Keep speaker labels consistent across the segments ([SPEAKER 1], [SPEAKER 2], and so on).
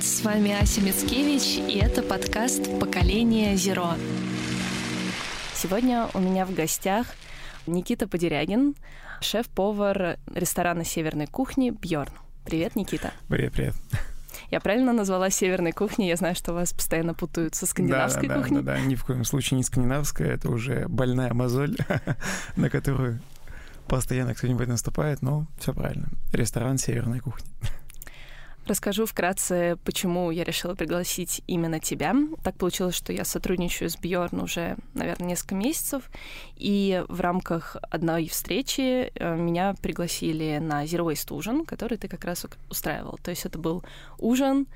[SPEAKER 1] привет! С вами Ася Мицкевич, и это подкаст «Поколение Зеро». Сегодня у меня в гостях Никита Подерягин, шеф-повар ресторана северной кухни «Бьорн». Привет, Никита.
[SPEAKER 2] Привет, привет.
[SPEAKER 1] Я правильно назвала северной кухней? Я знаю, что вас постоянно путают со скандинавской
[SPEAKER 2] да, да,
[SPEAKER 1] кухней.
[SPEAKER 2] Да, да, да, ни в коем случае не скандинавская, это уже больная мозоль, на которую постоянно кто-нибудь наступает, но все правильно. Ресторан северной кухни.
[SPEAKER 1] Расскажу вкратце, почему я решила пригласить именно тебя. Так получилось, что я сотрудничаю с Бьорн уже, наверное, несколько месяцев, и в рамках одной встречи э, меня пригласили на Zero Waste ужин, который ты как раз устраивал. То есть это был ужин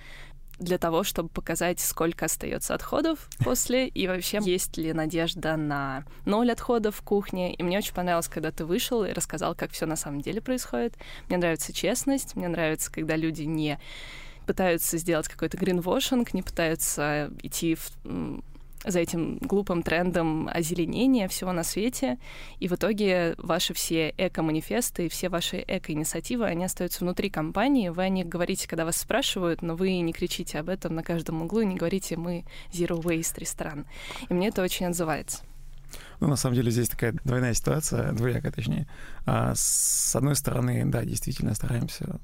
[SPEAKER 1] для того, чтобы показать, сколько остается отходов после, и вообще есть ли надежда на ноль отходов в кухне. И мне очень понравилось, когда ты вышел и рассказал, как все на самом деле происходит. Мне нравится честность, мне нравится, когда люди не пытаются сделать какой-то гринвошинг, не пытаются идти в за этим глупым трендом озеленения всего на свете. И в итоге ваши все эко-манифесты, все ваши эко-инициативы, они остаются внутри компании. Вы о них говорите, когда вас спрашивают, но вы не кричите об этом на каждом углу и не говорите «мы Zero Waste ресторан». И мне это очень отзывается.
[SPEAKER 2] Ну, на самом деле, здесь такая двойная ситуация, двоякая точнее. А, с одной стороны, да, действительно стараемся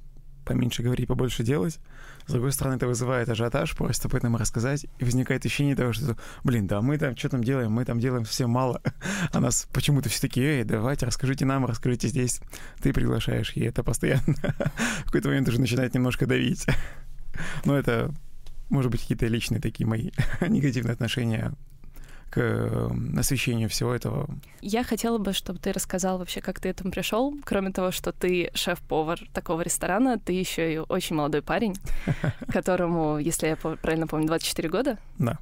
[SPEAKER 2] поменьше говорить, побольше делать. С другой стороны, это вызывает ажиотаж, просто об этом рассказать, и возникает ощущение того, что, блин, да мы там что там делаем, мы там делаем совсем мало, а нас почему-то все таки эй, давайте, расскажите нам, расскажите здесь. Ты приглашаешь, и это постоянно в какой-то момент уже начинает немножко давить. Но это, может быть, какие-то личные такие мои негативные отношения к эм, освещению всего этого.
[SPEAKER 1] Я хотела бы, чтобы ты рассказал вообще, как ты этому пришел. Кроме того, что ты шеф-повар такого ресторана, ты еще и очень молодой парень, которому, если я правильно помню, 24 года.
[SPEAKER 2] Да.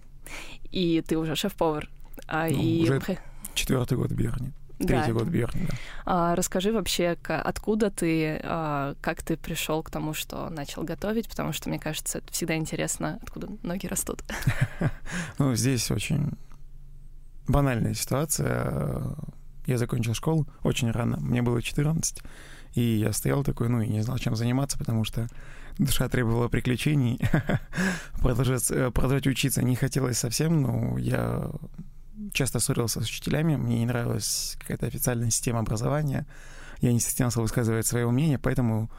[SPEAKER 1] И ты уже шеф-повар.
[SPEAKER 2] А, ну, и... Уже четвертый год в. Третий да. год Бьерни, да.
[SPEAKER 1] А, расскажи вообще, откуда ты, а, как ты пришел к тому, что начал готовить, потому что, мне кажется, это всегда интересно, откуда ноги растут.
[SPEAKER 2] Ну, здесь очень банальная ситуация. Я закончил школу очень рано, мне было 14, и я стоял такой, ну, и не знал, чем заниматься, потому что душа требовала приключений. продолжать, э, продолжать учиться не хотелось совсем, но я часто ссорился с учителями, мне не нравилась какая-то официальная система образования, я не стеснялся высказывать свое мнение, поэтому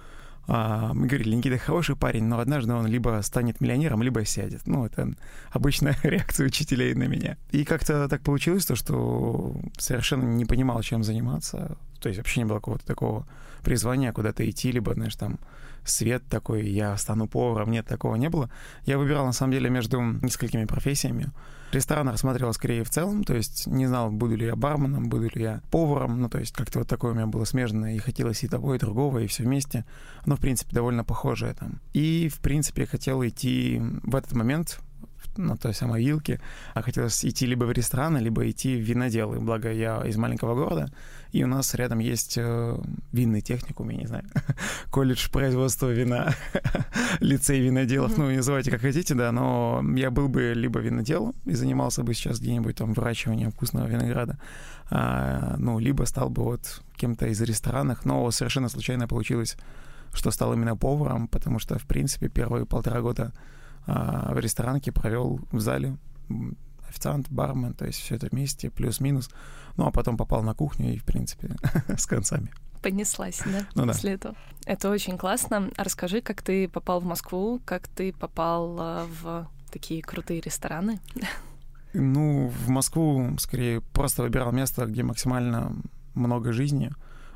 [SPEAKER 2] мы говорили, Никита хороший парень, но однажды он либо станет миллионером, либо сядет. Ну, это обычная реакция учителей на меня. И как-то так получилось, то, что совершенно не понимал, чем заниматься. То есть вообще не было какого-то такого призвания куда-то идти, либо, знаешь, там свет такой, я стану поваром. Нет, такого не было. Я выбирал, на самом деле, между несколькими профессиями. Ресторан рассматривал скорее в целом, то есть не знал, буду ли я барменом, буду ли я поваром, ну, то есть как-то вот такое у меня было смежное, и хотелось и того, и другого, и все вместе. Но, в принципе, довольно похожее там. И, в принципе, хотел идти в этот момент на той самой вилке, а хотелось идти либо в рестораны, либо идти в виноделы. Благо, я из маленького города, и у нас рядом есть э, винный техникум, я не знаю, колледж производства вина, лицей виноделов, ну, называйте как хотите, да, но я был бы либо виноделом и занимался бы сейчас где-нибудь там выращиванием вкусного винограда, а, ну, либо стал бы вот кем-то из ресторанов, но совершенно случайно получилось, что стал именно поваром, потому что, в принципе, первые полтора года в ресторанке провел в зале официант, бармен, то есть все это вместе, плюс-минус. Ну, а потом попал на кухню и, в принципе, с концами.
[SPEAKER 1] Понеслась, да, ну, после да. этого. Это очень классно. А расскажи, как ты попал в Москву, как ты попал а, в такие крутые рестораны?
[SPEAKER 2] Ну, в Москву скорее просто выбирал место, где максимально много жизни,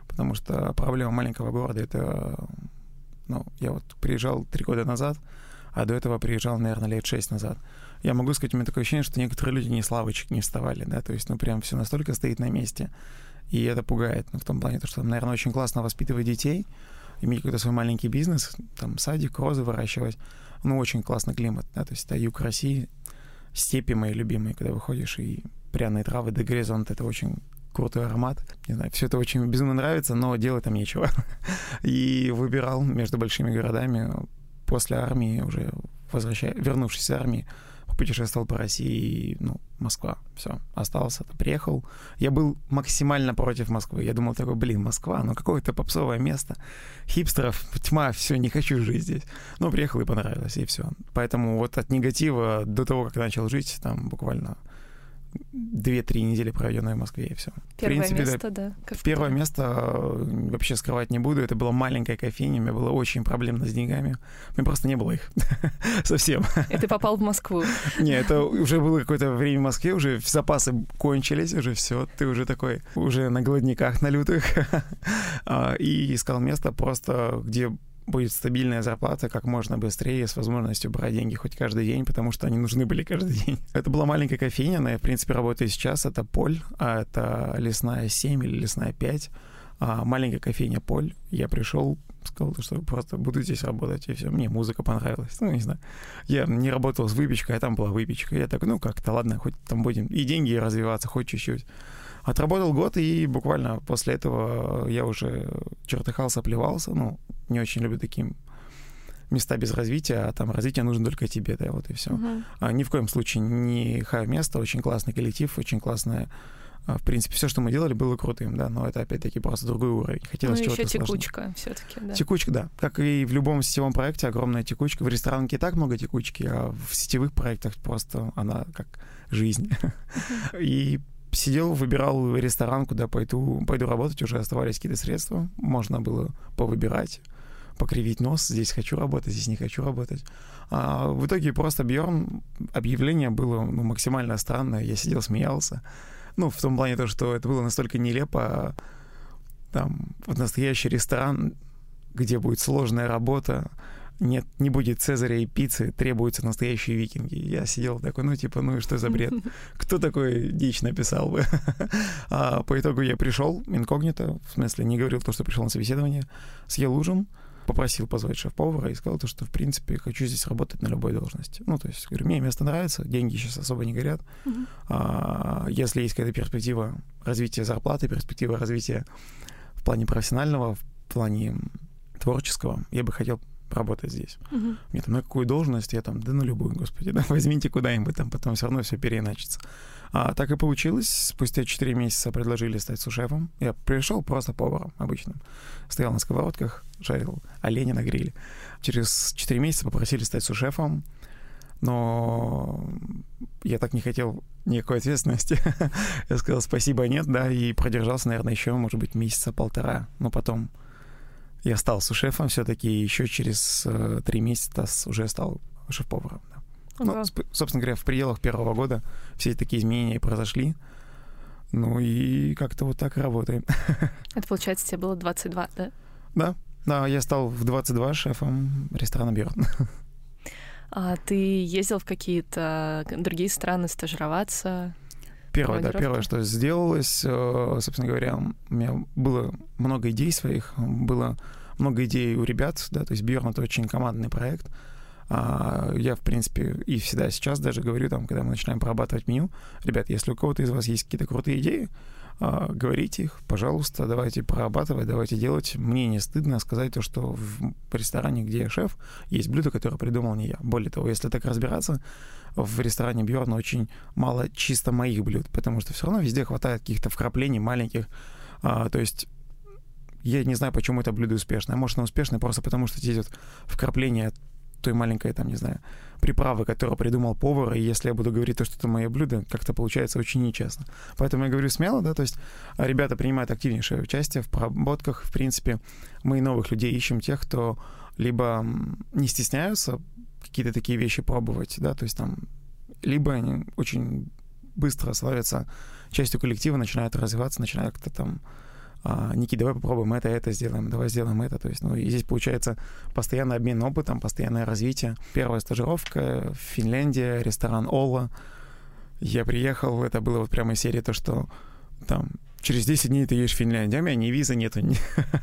[SPEAKER 2] потому что проблема маленького города — это... Ну, я вот приезжал три года назад, а до этого приезжал, наверное, лет шесть назад. Я могу сказать, у меня такое ощущение, что некоторые люди ни славочек не вставали, да, то есть, ну, прям все настолько стоит на месте, и это пугает, ну, в том плане, то, что, наверное, очень классно воспитывать детей, иметь какой-то свой маленький бизнес, там, садик, розы выращивать, ну, очень классный климат, да, то есть это юг России, степи мои любимые, когда выходишь, и пряные травы до горизонта, это очень крутой аромат. Не знаю, все это очень безумно нравится, но делать там нечего. И выбирал между большими городами после армии, уже возвращая, вернувшись из армии, путешествовал по России, ну, Москва, все, остался, приехал. Я был максимально против Москвы. Я думал такой, блин, Москва, ну какое-то попсовое место, хипстеров, тьма, все, не хочу жить здесь. Но приехал и понравилось, и все. Поэтому вот от негатива до того, как начал жить, там буквально две-три недели проведенные в Москве, и все.
[SPEAKER 1] Первое в принципе, место, да.
[SPEAKER 2] да первое место э, вообще скрывать не буду. Это была маленькая кофейня, у меня было очень проблемно с деньгами. У меня просто не было их совсем.
[SPEAKER 1] И ты попал в Москву?
[SPEAKER 2] Не, это уже было какое-то время в Москве, уже запасы кончились, уже все, ты уже такой, уже на голодниках на лютых. А, и искал место просто, где будет стабильная зарплата как можно быстрее, с возможностью брать деньги хоть каждый день, потому что они нужны были каждый день. Это была маленькая кофейня, она, в принципе, работает сейчас. Это Поль, а это лесная 7 или лесная 5. А маленькая кофейня Поль. Я пришел, сказал, что просто буду здесь работать, и все. Мне музыка понравилась. Ну, не знаю. Я не работал с выпечкой, а там была выпечка. Я такой, ну, как-то, ладно, хоть там будем и деньги развиваться, хоть чуть-чуть. Отработал год, и буквально после этого я уже чертыхался, плевался. Ну, не очень люблю такие места без развития, а там развитие нужно только тебе, да, вот и все. Uh-huh. А, ни в коем случае не хай место, очень классный коллектив, очень классная в принципе, все, что мы делали, было крутым, да, но это опять-таки просто другой уровень.
[SPEAKER 1] Хотелось ну, чего-то еще текучка все-таки, да.
[SPEAKER 2] Текучка, да. Как и в любом сетевом проекте, огромная текучка. В ресторанке и так много текучки, а в сетевых проектах просто она как жизнь. И сидел, выбирал ресторан, куда пойду, пойду работать, уже оставались какие-то средства, можно было повыбирать, покривить нос, здесь хочу работать, здесь не хочу работать. А в итоге просто Бьорн, объявление было ну, максимально странное, я сидел, смеялся. Ну, в том плане то, что это было настолько нелепо, там, вот настоящий ресторан, где будет сложная работа, нет, не будет Цезаря и пиццы, требуются настоящие викинги. Я сидел такой, ну, типа, ну и что за бред? Кто такой дичь написал бы? а по итогу я пришел инкогнито, в смысле, не говорил то, что пришел на собеседование, съел ужин, попросил позвать шеф-повара и сказал то, что, в принципе, хочу здесь работать на любой должности. Ну, то есть, говорю, мне место нравится, деньги сейчас особо не горят. А, если есть какая-то перспектива развития зарплаты, перспектива развития в плане профессионального, в плане творческого, я бы хотел работать здесь. Угу. Мне там на какую должность, я там, да на любую, господи, да, возьмите куда-нибудь, там потом все равно все переиначится. А так и получилось. Спустя 4 месяца предложили стать сушефом. Я пришел просто поваром обычным. Стоял на сковородках, жарил оленя на гриле. Через 4 месяца попросили стать сушефом, но я так не хотел никакой ответственности. я сказал спасибо, нет, да, и продержался, наверное, еще, может быть, месяца полтора. Но потом я стал сушефом все-таки, еще через э, три месяца уже стал шеф-поваром. Да. Ага. Ну, собственно говоря, в пределах первого года все такие изменения произошли. Ну и как-то вот так работаем.
[SPEAKER 1] Это, получается, тебе было 22, да?
[SPEAKER 2] Да, да, я стал в 22 шефом ресторана Бьорн.
[SPEAKER 1] А ты ездил в какие-то другие страны стажироваться?
[SPEAKER 2] Первое, да, первое, что сделалось, э, собственно говоря, у меня было много идей своих, было много идей у ребят, да, то есть Бьорн это очень командный проект. А, я, в принципе, и всегда сейчас даже говорю, там, когда мы начинаем прорабатывать меню, ребят, если у кого-то из вас есть какие-то крутые идеи, говорите их, пожалуйста, давайте прорабатывать, давайте делать. Мне не стыдно сказать то, что в ресторане, где я шеф, есть блюдо, которое придумал не я. Более того, если так разбираться, в ресторане Бьорна очень мало чисто моих блюд, потому что все равно везде хватает каких-то вкраплений маленьких. А, то есть я не знаю, почему это блюдо успешное. Может, оно успешное просто потому, что здесь вот вкрапление той маленькой, там, не знаю, приправы, которую придумал повар, и если я буду говорить то, что это мое блюдо, как-то получается очень нечестно. Поэтому я говорю смело, да, то есть ребята принимают активнейшее участие в проработках, в принципе, мы новых людей ищем, тех, кто либо не стесняются какие-то такие вещи пробовать, да, то есть там либо они очень быстро становятся частью коллектива, начинают развиваться, начинают как-то там а, Ники, давай попробуем это, это сделаем, давай сделаем это. То есть, ну, и здесь получается постоянный обмен опытом, постоянное развитие. Первая стажировка в Финляндии, ресторан Ола. Я приехал, это было вот прямо из серии то, что там через 10 дней ты едешь в Финляндию, а у меня ни визы нету, ни,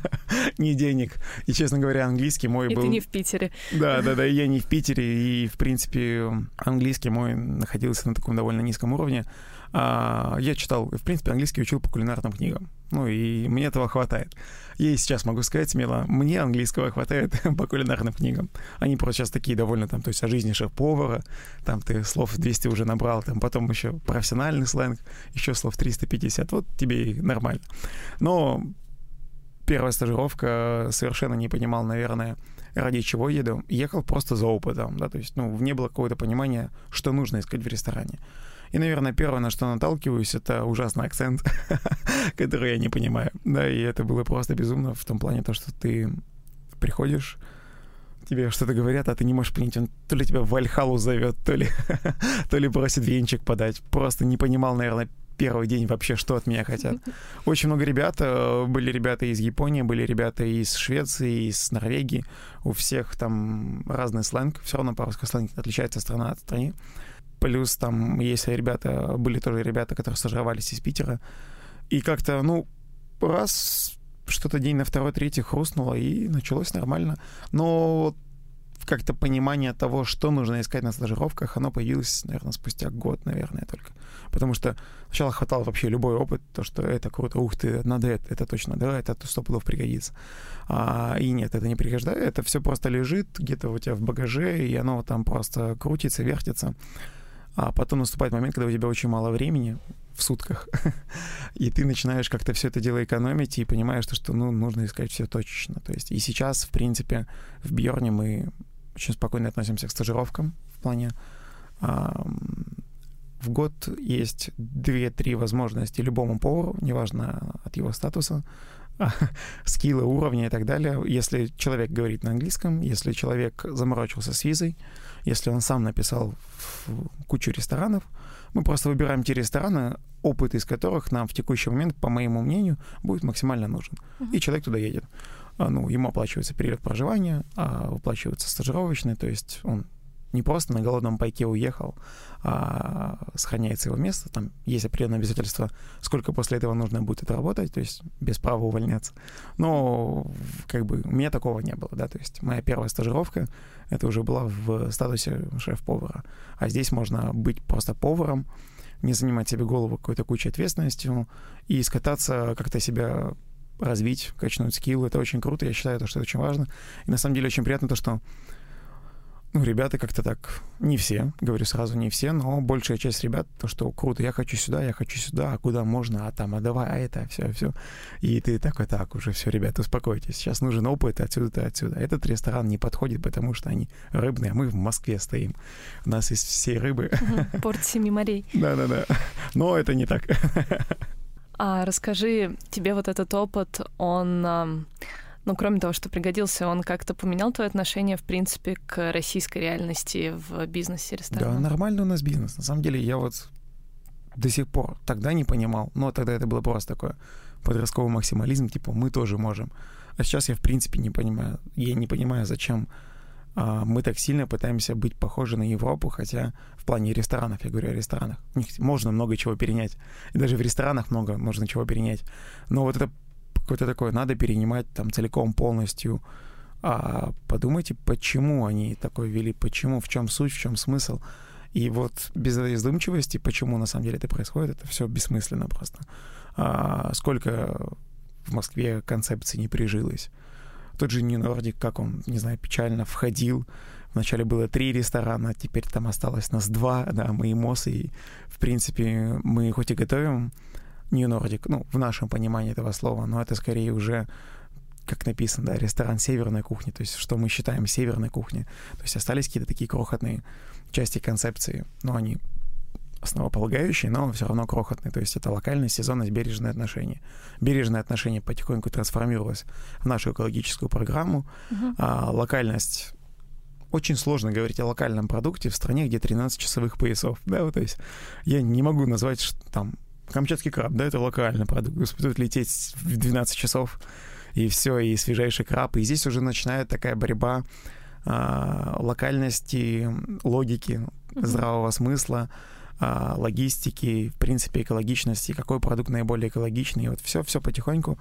[SPEAKER 2] ни денег. И, честно говоря, английский мой
[SPEAKER 1] и
[SPEAKER 2] был...
[SPEAKER 1] И ты не в Питере.
[SPEAKER 2] Да, да, да, я не в Питере, и, в принципе, английский мой находился на таком довольно низком уровне. А, я читал, в принципе, английский учил по кулинарным книгам. Ну, и мне этого хватает. Я и сейчас могу сказать смело, мне английского хватает по кулинарным книгам. Они просто сейчас такие довольно там, то есть о жизни шеф-повара, там ты слов 200 уже набрал, там потом еще профессиональный сленг, еще слов 350, вот тебе и нормально. Но первая стажировка совершенно не понимал, наверное, ради чего еду. Ехал просто за опытом, да, то есть, ну, не было какого-то понимания, что нужно искать в ресторане. И, наверное, первое, на что наталкиваюсь, это ужасный акцент, который я не понимаю. Да, и это было просто безумно в том плане, то, что ты приходишь, тебе что-то говорят, а ты не можешь понять, он то ли тебя в Вальхалу зовет, то ли, то ли просит венчик подать. Просто не понимал, наверное, первый день вообще, что от меня хотят. Очень много ребят. Э, были ребята из Японии, были ребята из Швеции, из Норвегии. У всех там разный сленг. Все равно по-русски сленг отличается страна от страны. Плюс там есть ребята, были тоже ребята, которые стажировались из Питера. И как-то, ну, раз что-то день на второй, третий хрустнуло, и началось нормально. Но как-то понимание того, что нужно искать на стажировках, оно появилось, наверное, спустя год, наверное, только. Потому что сначала хватало вообще любой опыт, то, что это круто, ух ты, надо это, это точно, да, это сто пудов пригодится. А, и нет, это не пригождается, это все просто лежит где-то у тебя в багаже, и оно там просто крутится, вертится. А потом наступает момент, когда у тебя очень мало времени в сутках, и ты начинаешь как-то все это дело экономить и понимаешь, что, что ну, нужно искать все точечно. То есть и сейчас, в принципе, в Бьорне мы очень спокойно относимся к стажировкам в плане в год есть 2-3 возможности любому повару, неважно от его статуса, скилла, уровня и так далее. Если человек говорит на английском, если человек заморочился с визой, если он сам написал кучу ресторанов, мы просто выбираем те рестораны, опыт из которых нам в текущий момент, по моему мнению, будет максимально нужен. Uh-huh. И человек туда едет. А, ну, ему оплачивается период проживания, а выплачивается стажировочный, то есть он не просто на голодном пайке уехал, а сохраняется его место, там есть определенное обязательство, сколько после этого нужно будет это работать, то есть без права увольняться. Но как бы у меня такого не было, да, то есть моя первая стажировка, это уже была в статусе шеф-повара, а здесь можно быть просто поваром, не занимать себе голову какой-то кучей ответственностью и скататься, как-то себя развить, качнуть скилл. Это очень круто, я считаю, что это очень важно. И на самом деле очень приятно то, что ну, ребята как-то так, не все, говорю сразу, не все, но большая часть ребят, то, что круто, я хочу сюда, я хочу сюда, а куда можно, а там, а давай, а это, все, все. И ты такой, так, уже все, ребята, успокойтесь, сейчас нужен опыт отсюда-то отсюда. Этот ресторан не подходит, потому что они рыбные, а мы в Москве стоим. У нас есть все рыбы.
[SPEAKER 1] Порт Семи морей.
[SPEAKER 2] Да-да-да, но это не так.
[SPEAKER 1] А расскажи, тебе вот этот опыт, он ну, кроме того, что пригодился, он как-то поменял твое отношение, в принципе, к российской реальности в бизнесе ресторана?
[SPEAKER 2] Да, нормально у нас бизнес. На самом деле, я вот до сих пор тогда не понимал, но тогда это было просто такое подростковый максимализм, типа, мы тоже можем. А сейчас я, в принципе, не понимаю. Я не понимаю, зачем а, мы так сильно пытаемся быть похожи на Европу, хотя в плане ресторанов, я говорю о ресторанах, у них можно много чего перенять. И даже в ресторанах много можно чего перенять. Но вот это какое-то такое, надо перенимать там целиком, полностью. А подумайте, почему они такое вели, почему, в чем суть, в чем смысл. И вот без этой задумчивости, почему на самом деле это происходит, это все бессмысленно просто. А сколько в Москве концепций не прижилось. Тот же Nordic, как он, не знаю, печально входил. Вначале было три ресторана, теперь там осталось нас два, да, мы и МОС, и, в принципе, мы хоть и готовим New Nordic, ну, в нашем понимании этого слова, но это скорее уже как написано, да, ресторан северной кухни, то есть что мы считаем северной кухней. То есть остались какие-то такие крохотные части концепции, но они основополагающие, но все равно крохотные. То есть это локальность, сезонность, бережное отношение. Бережное отношение потихоньку трансформировалось в нашу экологическую программу. Uh-huh. А локальность очень сложно говорить о локальном продукте в стране, где 13 часовых поясов. Да, вот, то есть я не могу назвать что, там Камчатский краб, да, это локальный продукт. Тут лететь в 12 часов, и все, и свежайший краб. И здесь уже начинает такая борьба а, локальности, логики, mm-hmm. здравого смысла, а, логистики, в принципе, экологичности, какой продукт наиболее экологичный. И вот все, все потихоньку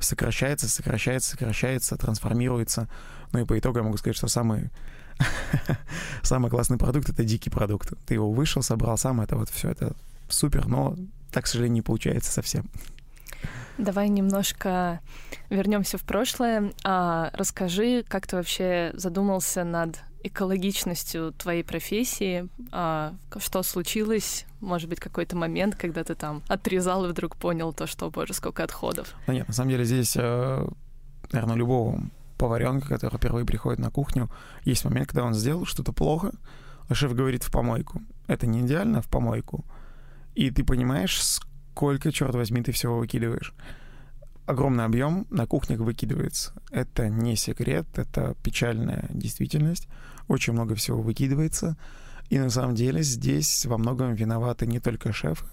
[SPEAKER 2] сокращается, сокращается, сокращается, трансформируется. Ну и по итогу я могу сказать, что самый самый классный продукт — это дикий продукт. Ты его вышел, собрал сам, это вот все, это супер, но так, к сожалению, не получается совсем.
[SPEAKER 1] Давай немножко вернемся в прошлое. А, расскажи, как ты вообще задумался над экологичностью твоей профессии? А, что случилось? Может быть, какой-то момент, когда ты там отрезал и вдруг понял то, что, боже, сколько отходов?
[SPEAKER 2] Да нет, на самом деле здесь, э, наверное, любого поваренка, который впервые приходит на кухню, есть момент, когда он сделал что-то плохо, а шеф говорит в помойку. Это не идеально, в помойку. И ты понимаешь, сколько, черт возьми, ты всего выкидываешь. Огромный объем на кухнях выкидывается. Это не секрет, это печальная действительность. Очень много всего выкидывается. И на самом деле здесь во многом виноваты не только шефы,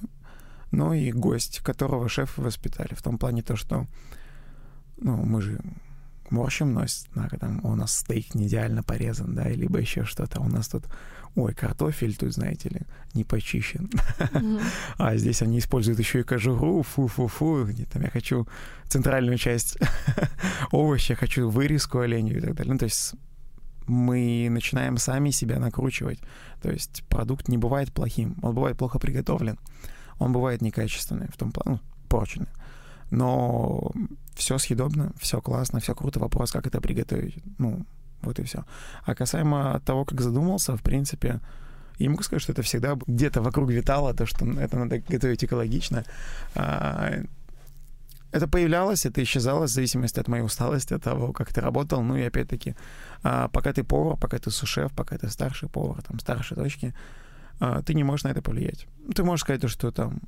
[SPEAKER 2] но и гость, которого шефы воспитали. В том плане то, что ну, мы же морщим нос, там, у нас стейк не идеально порезан, да, либо еще что-то. У нас тут ой, картофель тут, знаете ли, не почищен. Mm-hmm. а здесь они используют еще и кожуру, фу-фу-фу, там я хочу центральную часть овоща, хочу вырезку оленю и так далее. Ну, то есть мы начинаем сами себя накручивать. То есть продукт не бывает плохим, он бывает плохо приготовлен, он бывает некачественный, в том плане, ну, порченный. Но все съедобно, все классно, все круто. Вопрос, как это приготовить. Ну, вот и все. А касаемо того, как задумался, в принципе, я могу сказать, что это всегда где-то вокруг витало, то, что это надо готовить экологично. А, это появлялось, это исчезало в зависимости от моей усталости, от того, как ты работал. Ну и опять-таки, а, пока ты повар, пока ты сушеф, пока ты старший повар, там, старшие точки, а, ты не можешь на это повлиять. Ты можешь сказать, что там,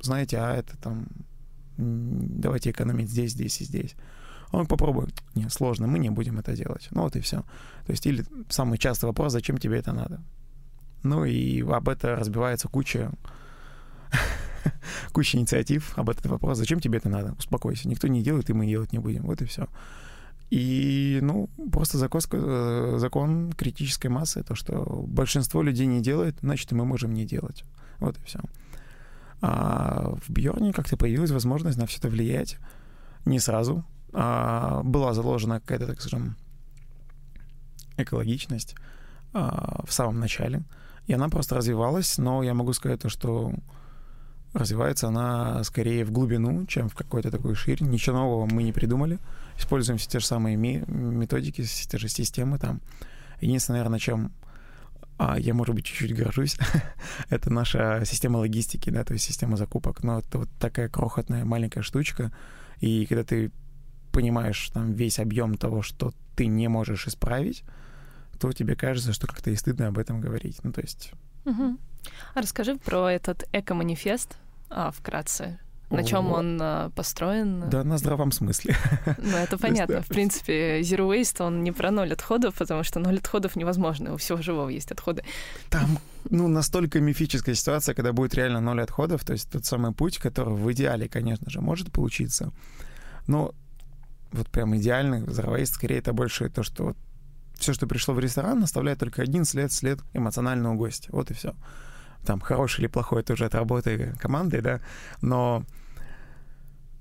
[SPEAKER 2] знаете, а это там, давайте экономить здесь, здесь и здесь. Он попробует. Нет, сложно, мы не будем это делать. Ну вот и все. То есть, или самый частый вопрос, зачем тебе это надо? Ну и об это разбивается куча куча инициатив об этот вопрос. Зачем тебе это надо? Успокойся. Никто не делает, и мы делать не будем. Вот и все. И, ну, просто закон, э, закон критической массы, то, что большинство людей не делает, значит, и мы можем не делать. Вот и все. А в Бьорне как-то появилась возможность на все это влиять. Не сразу, а, была заложена какая-то, так скажем, экологичность а, в самом начале, и она просто развивалась, но я могу сказать то, что развивается она скорее в глубину, чем в какой-то такой ширь. Ничего нового мы не придумали. Используем все те же самые методики, все те же системы там. Единственное, наверное, чем а, я, может быть, чуть-чуть горжусь, это наша система логистики, да, то есть система закупок. Но это вот такая крохотная маленькая штучка. И когда ты понимаешь там весь объем того, что ты не можешь исправить, то тебе кажется, что как-то и стыдно об этом говорить. Ну, то есть...
[SPEAKER 1] Угу. А расскажи про этот эко-манифест а, вкратце. На чем он а, построен?
[SPEAKER 2] Да, на здравом смысле.
[SPEAKER 1] Ну, это понятно. В принципе, Zero Waste, он не про ноль отходов, потому что ноль отходов невозможно. У всего живого есть отходы.
[SPEAKER 2] Там, ну, настолько мифическая ситуация, когда будет реально ноль отходов, то есть тот самый путь, который в идеале, конечно же, может получиться. Но вот прям идеальный Zero скорее это больше то, что вот все, что пришло в ресторан, оставляет только один след, след эмоционального гостя. Вот и все. Там хороший или плохой, это уже от работы команды, да, но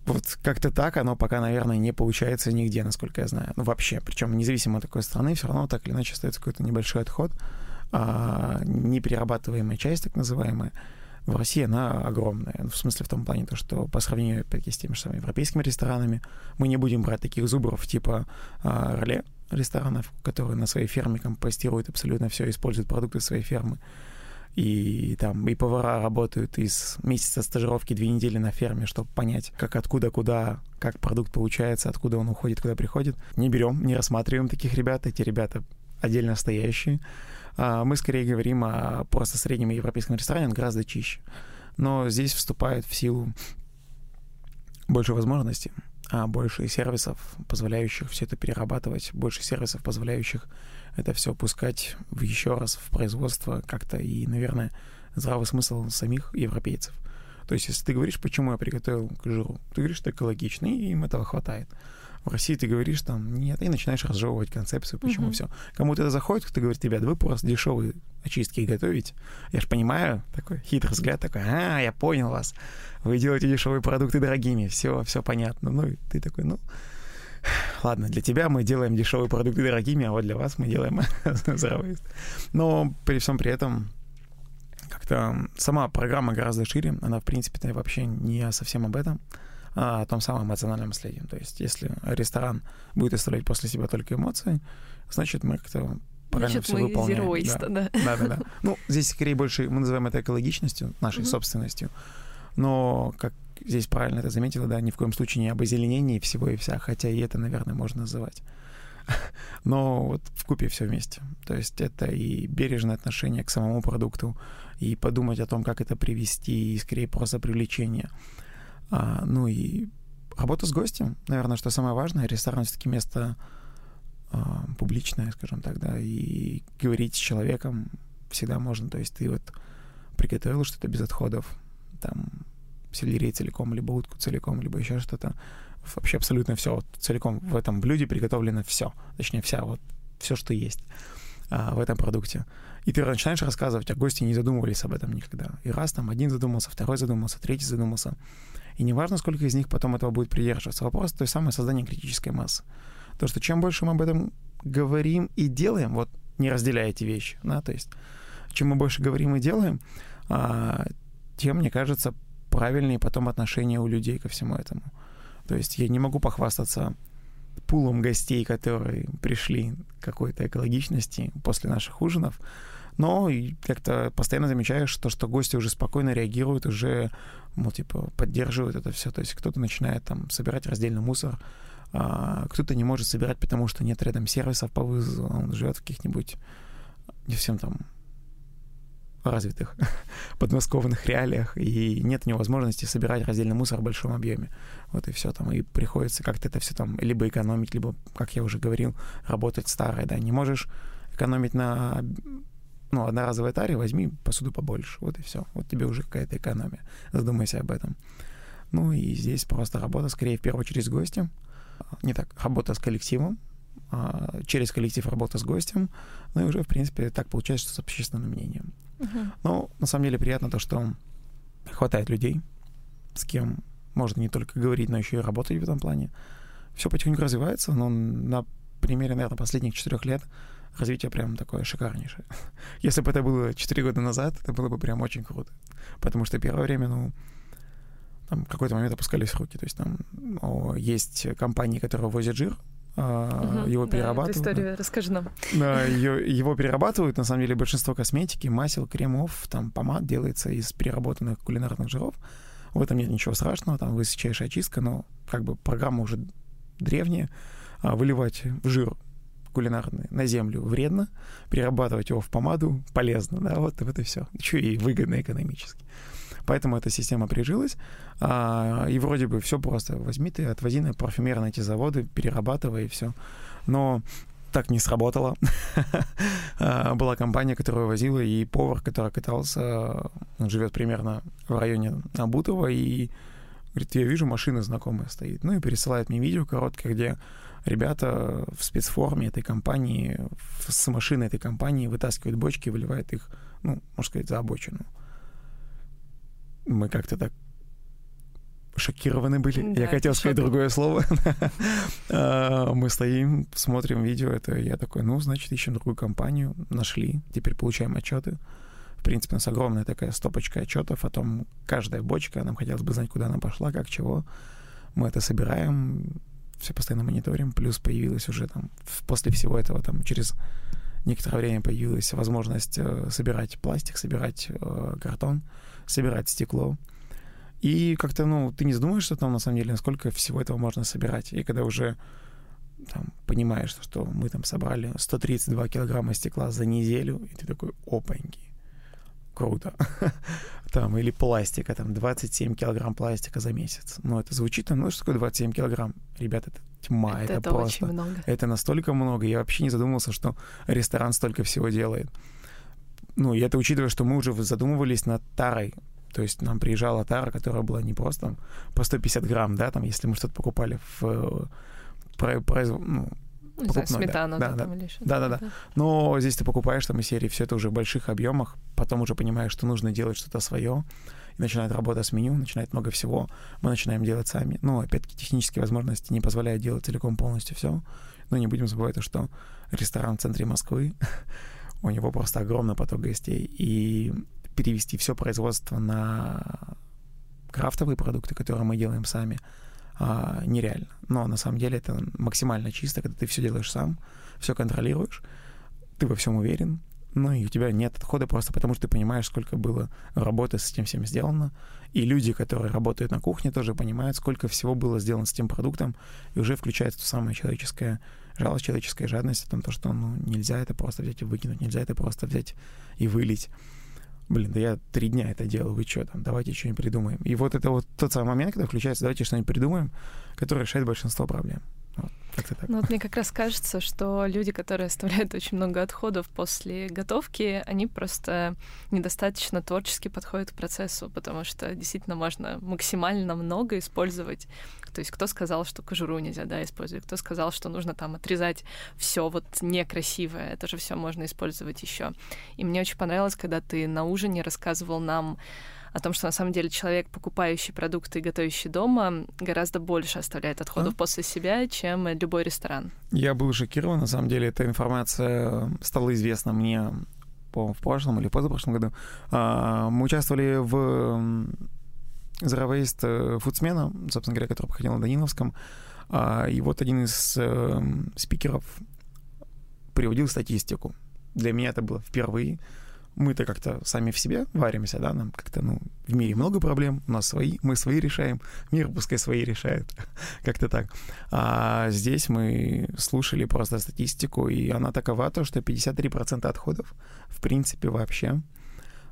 [SPEAKER 2] вот как-то так оно пока, наверное, не получается нигде, насколько я знаю. Ну, вообще, причем независимо от какой страны, все равно так или иначе остается какой-то небольшой отход, а, неперерабатываемая часть, так называемая, в России она огромная. В смысле в том плане, то, что по сравнению опять с теми же самыми европейскими ресторанами, мы не будем брать таких зубров типа а, роле ресторанов, которые на своей ферме компостируют абсолютно все, используют продукты своей фермы. И там и повара работают из месяца стажировки две недели на ферме, чтобы понять, как откуда, куда, как продукт получается, откуда он уходит, куда приходит. Не берем, не рассматриваем таких ребят. Эти ребята отдельно стоящие. А, мы скорее говорим о просто среднем европейском ресторане, он гораздо чище. Но здесь вступает в силу больше возможностей, а больше сервисов, позволяющих все это перерабатывать, больше сервисов, позволяющих это все пускать в еще раз в производство как-то и, наверное, здравый смысл самих европейцев. То есть, если ты говоришь, почему я приготовил к жиру, ты говоришь, что экологично, и им этого хватает. В России ты говоришь там нет, и начинаешь разжевывать концепцию, почему mm-hmm. все. Кому-то это заходит, кто говорит, ребят, вы просто дешевые очистки готовите. Я же понимаю, такой хитрый взгляд такой, а, я понял вас. Вы делаете дешевые продукты дорогими, все, все понятно. Ну, и ты такой, ну, ладно, для тебя мы делаем дешевые продукты дорогими, а вот для вас мы делаем здоровые. Но при всем при этом как-то сама программа гораздо шире, она, в принципе, вообще не совсем об этом, а о том самом эмоциональном следе. То есть если ресторан будет оставлять после себя только эмоции, значит, мы как-то правильно все выполняем.
[SPEAKER 1] waste, да.
[SPEAKER 2] да, да, да. Ну, здесь скорее больше мы называем это экологичностью, нашей
[SPEAKER 1] Мгм.
[SPEAKER 2] собственностью. Но, как здесь правильно это заметила, да, ни в коем случае не об озеленении всего и вся, хотя и это, наверное, можно называть. Но вот в купе все вместе. То есть это и бережное отношение к самому продукту, и подумать о том, как это привести, и скорее просто привлечение. А, ну и работа с гостем, наверное, что самое важное. Ресторан все-таки место а, публичное, скажем так, да, и говорить с человеком всегда можно. То есть ты вот приготовил что-то без отходов, там сельдерей целиком, либо утку целиком, либо еще что-то. Вообще абсолютно все вот целиком в этом блюде приготовлено все, точнее вся вот все, что есть а, в этом продукте. И ты начинаешь рассказывать, а гости не задумывались об этом никогда. И раз там один задумался, второй задумался, третий задумался. И неважно, сколько из них потом этого будет придерживаться. Вопрос той самой создания критической массы. То, что чем больше мы об этом говорим и делаем, вот не разделяя эти вещи, да, то есть чем мы больше говорим и делаем, а, тем, мне кажется, правильнее потом отношения у людей ко всему этому. То есть я не могу похвастаться пулом гостей, которые пришли какой-то экологичности после наших ужинов, но как-то постоянно замечаешь то, что гости уже спокойно реагируют, уже, мол, типа, поддерживают это все. То есть кто-то начинает там собирать раздельный мусор, а кто-то не может собирать, потому что нет рядом сервисов по вызову, он живет в каких-нибудь не всем там развитых подмосковных реалиях, и нет у него возможности собирать раздельный мусор в большом объеме. Вот и все там. И приходится как-то это все там либо экономить, либо, как я уже говорил, работать старое, да. Не можешь экономить на ну, одноразовой таре, возьми посуду побольше. Вот и все. Вот тебе уже какая-то экономия. Задумайся об этом. Ну и здесь просто работа, скорее, в первую очередь с гостем. Не так, работа с коллективом, а через коллектив работа с гостем, ну и уже, в принципе, так получается, что с общественным мнением.
[SPEAKER 1] Мгм.
[SPEAKER 2] Но на самом деле приятно то, что хватает людей, с кем можно не только говорить, но еще и работать в этом плане. Все потихоньку развивается, но на примере, наверное, последних четырех лет развитие прям такое шикарнейшее. Если бы это было четыре года назад, это было бы прям очень круто. Потому что первое время, ну, там в какой-то момент опускались руки. То есть там о, есть компании, которые возят жир,
[SPEAKER 1] Мгм.
[SPEAKER 2] его
[SPEAKER 1] Да,
[SPEAKER 2] перерабатывают.
[SPEAKER 1] Историю расскажи нам.
[SPEAKER 2] Ее, его перерабатывают. На самом деле большинство косметики, масел, кремов, там помад делается из переработанных кулинарных жиров. В этом нет ничего страшного, там высочайшая очистка, но как бы программа уже древняя. А выливать жир кулинарный на землю вредно, перерабатывать его в помаду полезно, да, вот, вот и все. Еще и выгодно экономически. Поэтому эта система прижилась, а, и вроде бы все просто. Возьми ты, отвози на парфюмерные эти заводы, перерабатывай и все. Но так не сработало. А, Была компания, которая возила, и повар, который катался, он живет примерно в районе Абутова, и говорит, я вижу, машина знакомая стоит. Ну и пересылает мне видео короткое, где ребята в спецформе этой компании, с машины этой компании вытаскивают бочки и выливают их, ну, можно сказать, за обочину. Мы как-то так шокированы были.
[SPEAKER 1] Да,
[SPEAKER 2] я хотел сказать
[SPEAKER 1] шок.
[SPEAKER 2] другое слово. А, Мы стоим, смотрим видео, это я такой, ну, значит, ищем другую компанию, нашли, теперь получаем отчеты. В принципе, у нас огромная такая стопочка отчетов о том, каждая бочка, нам хотелось бы знать, куда она пошла, как, чего. Мы это собираем, все постоянно мониторим, плюс появилась уже там, после всего этого, там, через некоторое время появилась возможность э, собирать пластик, собирать э, картон, собирать стекло. И как-то, ну, ты не задумаешься там, на самом деле, насколько всего этого можно собирать. И когда уже там, понимаешь, что мы там собрали 132 килограмма стекла за неделю, и ты такой, опаньки, круто. Там, или пластика, там, 27 килограмм пластика за месяц. Ну, это звучит, ну, что такое 27 килограмм? Ребята, это тьма, это,
[SPEAKER 1] это
[SPEAKER 2] просто...
[SPEAKER 1] очень много.
[SPEAKER 2] Это настолько много. Я вообще не задумывался, что ресторан столько всего делает. Ну, и это учитывая, что мы уже задумывались над тарой. То есть нам приезжала тара, которая была не просто там, по 150 грамм, да, там, если мы что-то покупали в э, про- ну,
[SPEAKER 1] знаю,
[SPEAKER 2] покупной, да.
[SPEAKER 1] сметану,
[SPEAKER 2] Да,
[SPEAKER 1] да,
[SPEAKER 2] да.
[SPEAKER 1] что-то.
[SPEAKER 2] Да-да-да. Но здесь ты покупаешь там из серии все это уже в больших объемах, потом уже понимаешь, что нужно делать что-то свое, и начинает работа с меню, начинает много всего. Мы начинаем делать сами. Ну, опять-таки, технические возможности не позволяют делать целиком полностью все. Но не будем забывать то, что ресторан в центре Москвы, у него просто огромный поток гостей. И перевести все производство на крафтовые продукты, которые мы делаем сами, а, нереально. Но на самом деле это максимально чисто, когда ты все делаешь сам, все контролируешь, ты во всем уверен, ну и у тебя нет отхода просто потому, что ты понимаешь, сколько было работы с этим всем сделано. И люди, которые работают на кухне, тоже понимают, сколько всего было сделано с этим продуктом, и уже включается то самое человеческое жалость, человеческая жадность о том, что ну, нельзя это просто взять и выкинуть, нельзя это просто взять и вылить блин, да я три дня это делаю, вы что там, давайте что-нибудь придумаем. И вот это вот тот самый момент, когда включается, давайте что-нибудь придумаем, который решает большинство проблем. Вот, так.
[SPEAKER 1] Ну вот мне как раз кажется, что люди, которые оставляют очень много отходов после готовки, они просто недостаточно творчески подходят к процессу, потому что действительно можно максимально много использовать. То есть кто сказал, что кожуру нельзя да, использовать, кто сказал, что нужно там отрезать все вот некрасивое, это же все можно использовать еще. И мне очень понравилось, когда ты на ужине рассказывал нам о том, что на самом деле человек, покупающий продукты и готовящий дома, гораздо больше оставляет отходов а? после себя, чем любой ресторан.
[SPEAKER 2] Я был шокирован, на самом деле, эта информация стала известна мне по в прошлом или позапрошлом году. А, мы участвовали в Zero Waste фудсмена, собственно говоря, который проходил на Даниловском. А, и вот один из э, спикеров приводил статистику. Для меня это было впервые мы-то как-то сами в себе варимся, да, нам как-то, ну, в мире много проблем, у нас свои, мы свои решаем, мир пускай свои решает, как-то так. А здесь мы слушали просто статистику, и она такова, то, что 53% отходов, в принципе, вообще,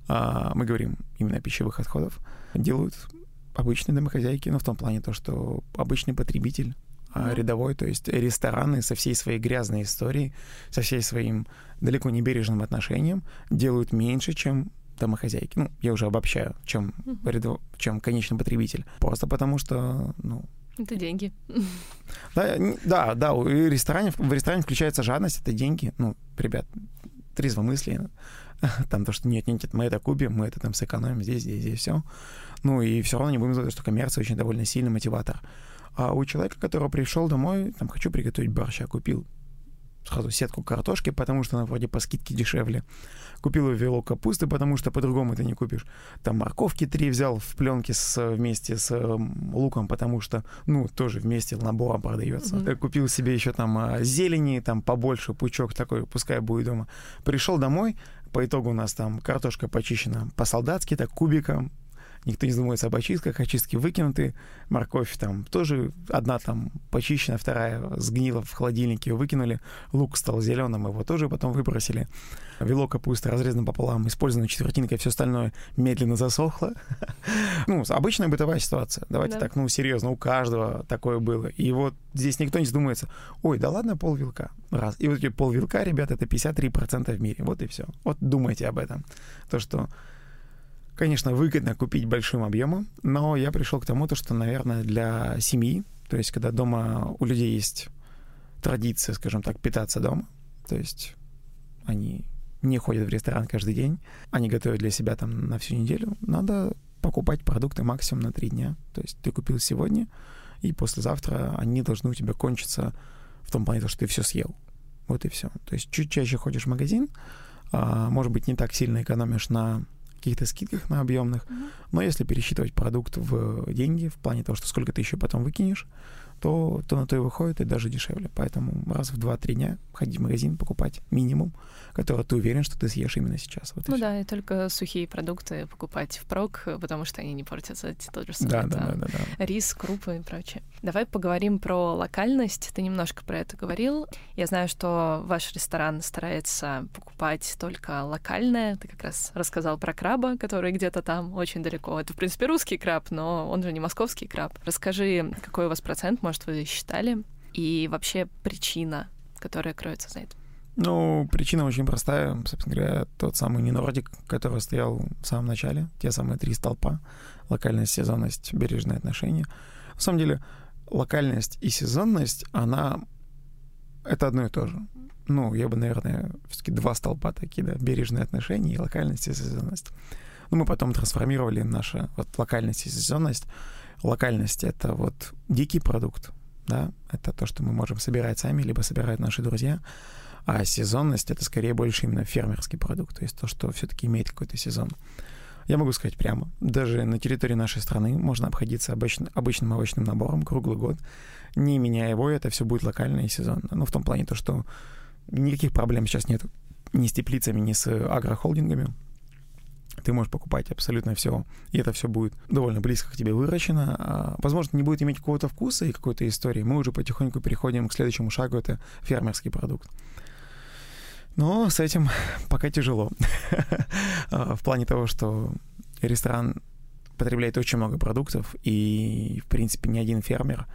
[SPEAKER 2] мы говорим именно о пищевых отходов, делают обычные домохозяйки, но в том плане то, что обычный потребитель а рядовой, то есть рестораны со всей своей грязной историей, со всей своим далеко не бережным отношением делают меньше, чем домохозяйки. Ну, я уже обобщаю, чем, рядов... чем конечный потребитель. Просто потому что, ну,
[SPEAKER 1] это деньги.
[SPEAKER 2] Да, да, да, в ресторане, в ресторане включается жадность, это деньги. Ну, ребят, трезвомыслие. Там то, что нет, нет, нет, мы это купим, мы это там сэкономим здесь, здесь, здесь, все. Ну и все равно не будем забывать, что коммерция очень довольно сильный мотиватор. А у человека, который пришел домой, там, хочу приготовить борща, купил сразу сетку картошки, потому что она вроде по скидке дешевле. Купил вилок капусты, потому что по-другому ты не купишь. Там морковки три взял в пленке с, вместе с луком, потому что, ну, тоже вместе набором продается. Mm-hmm. Купил себе еще там а, зелени, там побольше, пучок такой, пускай будет дома. Пришел домой, по итогу у нас там картошка почищена по-солдатски, так кубиком, никто не задумывается об очистках, очистки выкинуты, морковь там тоже одна там почищена, вторая сгнила в холодильнике, ее выкинули, лук стал зеленым, его тоже потом выбросили, вилок капусты разрезан пополам, использована четвертинка, все остальное медленно засохло. Ну, обычная бытовая ситуация. Давайте так, ну, серьезно, у каждого такое было. И вот здесь никто не задумывается, ой, да ладно, пол вилка. Раз. И вот пол вилка, ребят, это 53% в мире. Вот и все. Вот думайте об этом. То, что Конечно, выгодно купить большим объемом, но я пришел к тому, то, что, наверное, для семьи, то есть когда дома у людей есть традиция, скажем так, питаться дома, то есть они не ходят в ресторан каждый день, они готовят для себя там на всю неделю, надо покупать продукты максимум на три дня. То есть ты купил сегодня, и послезавтра они должны у тебя кончиться в том плане, что ты все съел. Вот и все. То есть чуть чаще ходишь в магазин, а, может быть, не так сильно экономишь на каких-то скидках на объемных. Mm-hmm. Но если пересчитывать продукт в деньги, в плане того, что сколько ты еще потом выкинешь, то, то на то и выходит, и даже дешевле. Поэтому раз в 2-3 дня ходить в магазин, покупать минимум, который ты уверен, что ты съешь именно сейчас.
[SPEAKER 1] Вот ну и да, и только сухие продукты покупать впрок, потому что они не портятся. Тот же самый да, да, да, да, да. рис, крупы и прочее. Давай поговорим про локальность. Ты немножко про это говорил. Я знаю, что ваш ресторан старается покупать только локальное. Ты как раз рассказал про краба, который где-то там очень далеко. Это, в принципе, русский краб, но он же не московский краб. Расскажи, какой у вас процент, может, может, вы считали? И вообще причина, которая кроется за этим?
[SPEAKER 2] Ну, причина очень простая. Собственно говоря, тот самый ненордик, который стоял в самом начале, те самые три столпа, локальность, сезонность, бережное отношение. На самом деле, локальность и сезонность, она это одно и то же. Ну, я бы, наверное, все-таки два столпа такие, да, бережные отношения и локальность и сезонность. Но мы потом трансформировали наши вот локальность и сезонность Локальность — это вот дикий продукт, да, это то, что мы можем собирать сами, либо собирают наши друзья. А сезонность — это скорее больше именно фермерский продукт, то есть то, что все-таки имеет какой-то сезон. Я могу сказать прямо, даже на территории нашей страны можно обходиться обычно, обычным овощным набором круглый год, не меняя его, это все будет локально и сезонно. Ну, в том плане то, что никаких проблем сейчас нет ни с теплицами, ни с агрохолдингами. Ты можешь покупать абсолютно все, и это все будет довольно близко к тебе выращено. А, возможно, не будет иметь какого-то вкуса и какой-то истории. Мы уже потихоньку переходим к следующему шагу, это фермерский продукт. Но с этим пока тяжело. А, в плане того, что ресторан потребляет очень много продуктов, и, в принципе, ни один фермер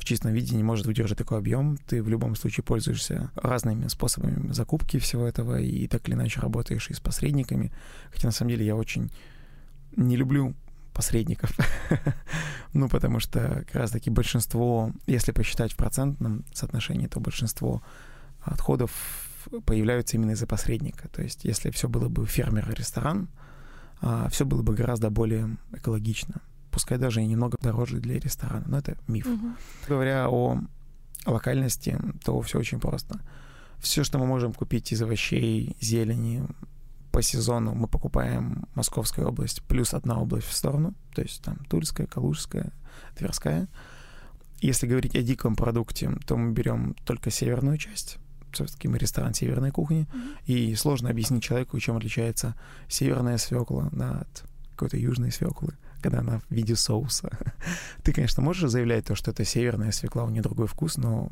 [SPEAKER 2] в чистом виде не может выдержать такой объем. Ты в любом случае пользуешься разными способами закупки всего этого, и так или иначе работаешь и с посредниками. Хотя, на самом деле, я очень не люблю посредников. ну, потому что как раз-таки большинство, если посчитать в процентном соотношении, то большинство отходов появляются именно из-за посредника. То есть если все было бы фермер и ресторан, а, все было бы гораздо более экологично. Пускай даже и немного дороже для ресторана, но это миф. Угу. Говоря о локальности, то все очень просто. Все, что мы можем купить из овощей, зелени, по сезону мы покупаем Московская область плюс одна область в сторону, то есть там Тульская, Калужская, Тверская. Если говорить о диком продукте, то мы берем только северную часть, все-таки мы ресторан северной кухни, mm-hmm. и сложно объяснить человеку, чем отличается северная свекла да, от какой-то южной свеклы, когда она в виде соуса. Ты, конечно, можешь заявлять то, что это северная свекла, у нее другой вкус, но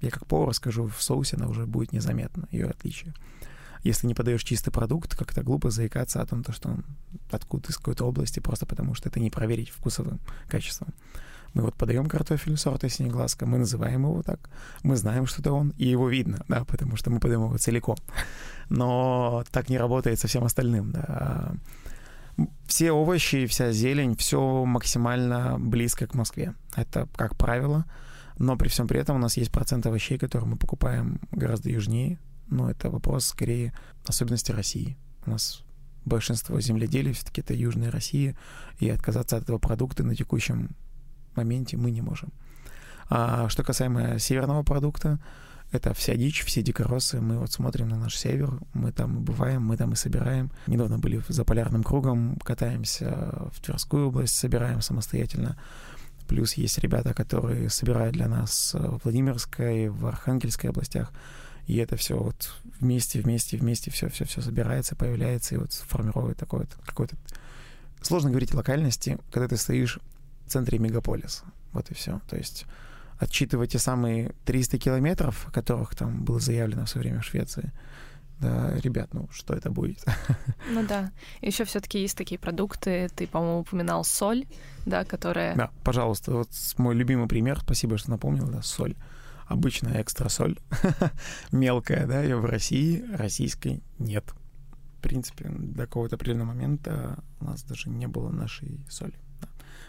[SPEAKER 2] я как повар скажу, в соусе она уже будет незаметна, ее отличие. Если не подаешь чистый продукт, как-то глупо заикаться о том, то, что он откуда из какой-то области, просто потому что это не проверить вкусовым качеством. Мы вот подаем картофель сорта синеглазка, мы называем его так, мы знаем, что это он, и его видно, да, потому что мы подаем его целиком. Но так не работает со всем остальным, да. Все овощи, вся зелень, все максимально близко к Москве. Это как правило. Но при всем при этом у нас есть процент овощей, которые мы покупаем гораздо южнее. Но это вопрос скорее особенности России. У нас большинство земледелия все-таки это Южная Россия, и отказаться от этого продукта на текущем моменте мы не можем. А что касаемо северного продукта, это вся дичь, все дикоросы. Мы вот смотрим на наш север, мы там бываем, мы там и собираем. Недавно были за полярным кругом, катаемся в Тверскую область, собираем самостоятельно. Плюс есть ребята, которые собирают для нас в Владимирской, в Архангельской областях. И это все вот вместе, вместе, вместе все, все, все собирается, появляется и вот формирует такой вот какой-то... Сложно говорить о локальности, когда ты стоишь центре мегаполиса. Вот и все. То есть отчитывать те самые 300 километров, о которых там было заявлено в свое время в Швеции, да, ребят, ну что это будет?
[SPEAKER 1] Ну да. Еще все-таки есть такие продукты. Ты, по-моему, упоминал соль, да, которая.
[SPEAKER 2] Да, пожалуйста, вот мой любимый пример. Спасибо, что напомнил, да, соль. Обычная экстра соль, мелкая, да, ее в России, российской нет. В принципе, до какого-то определенного момента у нас даже не было нашей соли.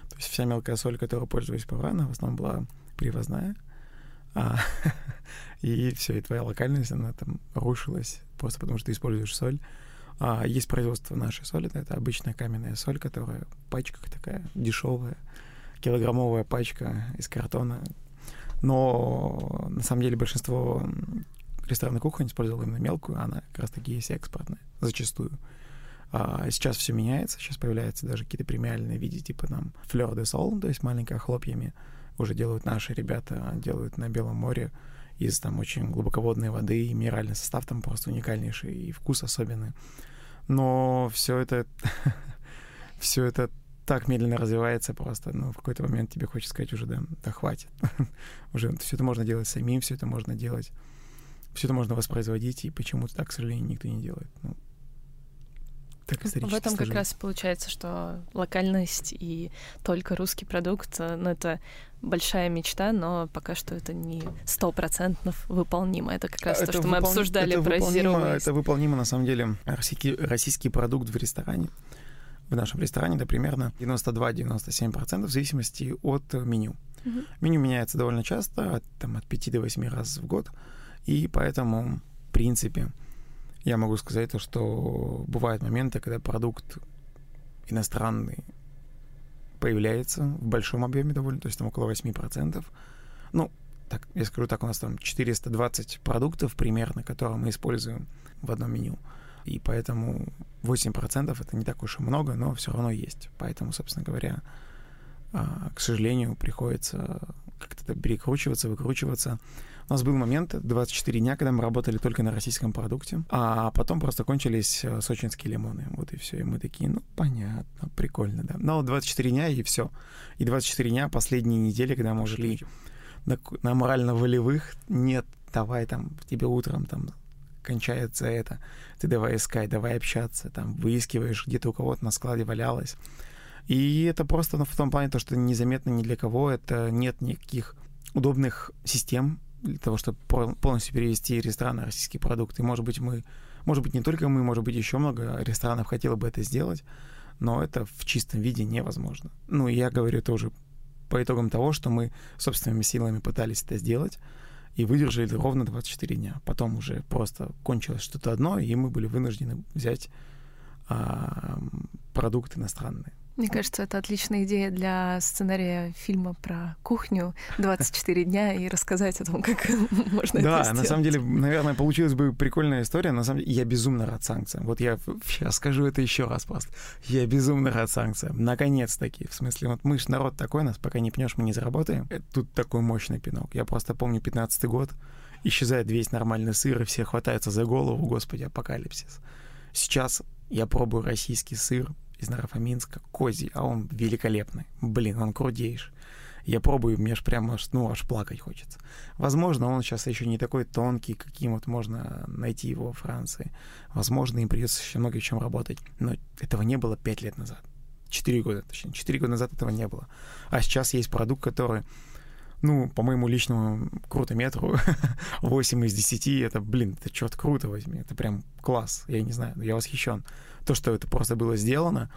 [SPEAKER 2] То есть вся мелкая соль, которой пользовались повара, в основном была привозная. А, и все, и твоя локальность, она там рушилась просто потому, что ты используешь соль. А, есть производство нашей соли, это обычная каменная соль, которая в пачках такая дешевая, килограммовая пачка из картона. Но на самом деле большинство ресторанной кухни использовало именно мелкую, она как раз таки есть экспортная, зачастую. А сейчас все меняется, сейчас появляются даже какие-то премиальные виды, типа там флёр де сол, то есть маленькая хлопьями, уже делают наши ребята, делают на Белом море из там очень глубоководной воды, и минеральный состав там просто уникальнейший, и вкус особенный. Но все это, все это так медленно развивается просто, ну, в какой-то момент тебе хочется сказать уже, да, да хватит. уже все это можно делать самим, все это можно делать, все это можно воспроизводить, и почему-то так, к сожалению, никто не делает. Ну,
[SPEAKER 1] так В этом как раз получается, что локальность и только русский продукт, э, ну, это большая мечта, но пока что это не стопроцентно выполнимо. Это как раз это то, что выпол... мы обсуждали это про
[SPEAKER 2] Zero Это выполнимо, на самом деле, российский, российский продукт в ресторане. В нашем ресторане это примерно 92-97% в зависимости от меню. Угу. Меню меняется довольно часто, от, там, от 5 до 8 раз в год, и поэтому, в принципе, я могу сказать то, что бывают моменты, когда продукт иностранный появляется в большом объеме довольно, то есть там около 8%. Ну, так, я скажу так, у нас там 420 продуктов примерно, которые мы используем в одном меню. И поэтому 8% это не так уж и много, но все равно есть. Поэтому, собственно говоря, к сожалению, приходится как-то перекручиваться, выкручиваться. У нас был момент, 24 дня, когда мы работали только на российском продукте, а потом просто кончились э, сочинские лимоны. Вот и все. И мы такие, ну, понятно, прикольно, да. Но 24 дня и все. И 24 дня последние недели, когда мы жили на, на морально-волевых, нет, давай там, тебе утром там кончается это, ты давай искать, давай общаться, там, выискиваешь, где-то у кого-то на складе валялось. И это просто ну, в том плане, то, что незаметно ни для кого, это нет никаких удобных систем для того, чтобы полностью перевести ресторан на российские продукты. Может быть, мы, может быть, не только мы, может быть, еще много ресторанов хотело бы это сделать, но это в чистом виде невозможно. Ну, я говорю тоже по итогам того, что мы собственными силами пытались это сделать, и выдержали ровно 24 дня. Потом уже просто кончилось что-то одно, и мы были вынуждены взять продукты иностранные.
[SPEAKER 1] Мне кажется, это отличная идея для сценария фильма про кухню 24 дня и рассказать о том, как можно
[SPEAKER 2] да,
[SPEAKER 1] это сделать.
[SPEAKER 2] на самом деле, наверное, получилась бы прикольная история. На самом деле, я безумно рад санкциям. Вот я сейчас скажу это еще раз просто. Я безумно рад санкциям. Наконец-таки. В смысле, вот мы ж народ такой, нас пока не пнешь, мы не заработаем. Это тут такой мощный пинок. Я просто помню 15-й год, исчезает весь нормальный сыр, и все хватаются за голову, господи, апокалипсис. Сейчас я пробую российский сыр, из Нарафаминска, козий, а он великолепный. Блин, он крутейший. Я пробую, мне аж прямо, ну, аж плакать хочется. Возможно, он сейчас еще не такой тонкий, каким вот можно найти его во Франции. Возможно, им придется еще много чем работать. Но этого не было пять лет назад. Четыре года, точнее. Четыре года назад этого не было. А сейчас есть продукт, который, ну, по моему личному крутометру, 8 из 10, это, блин, это что-то круто возьми. Это прям класс. Я не знаю, я восхищен то, что это просто было сделано,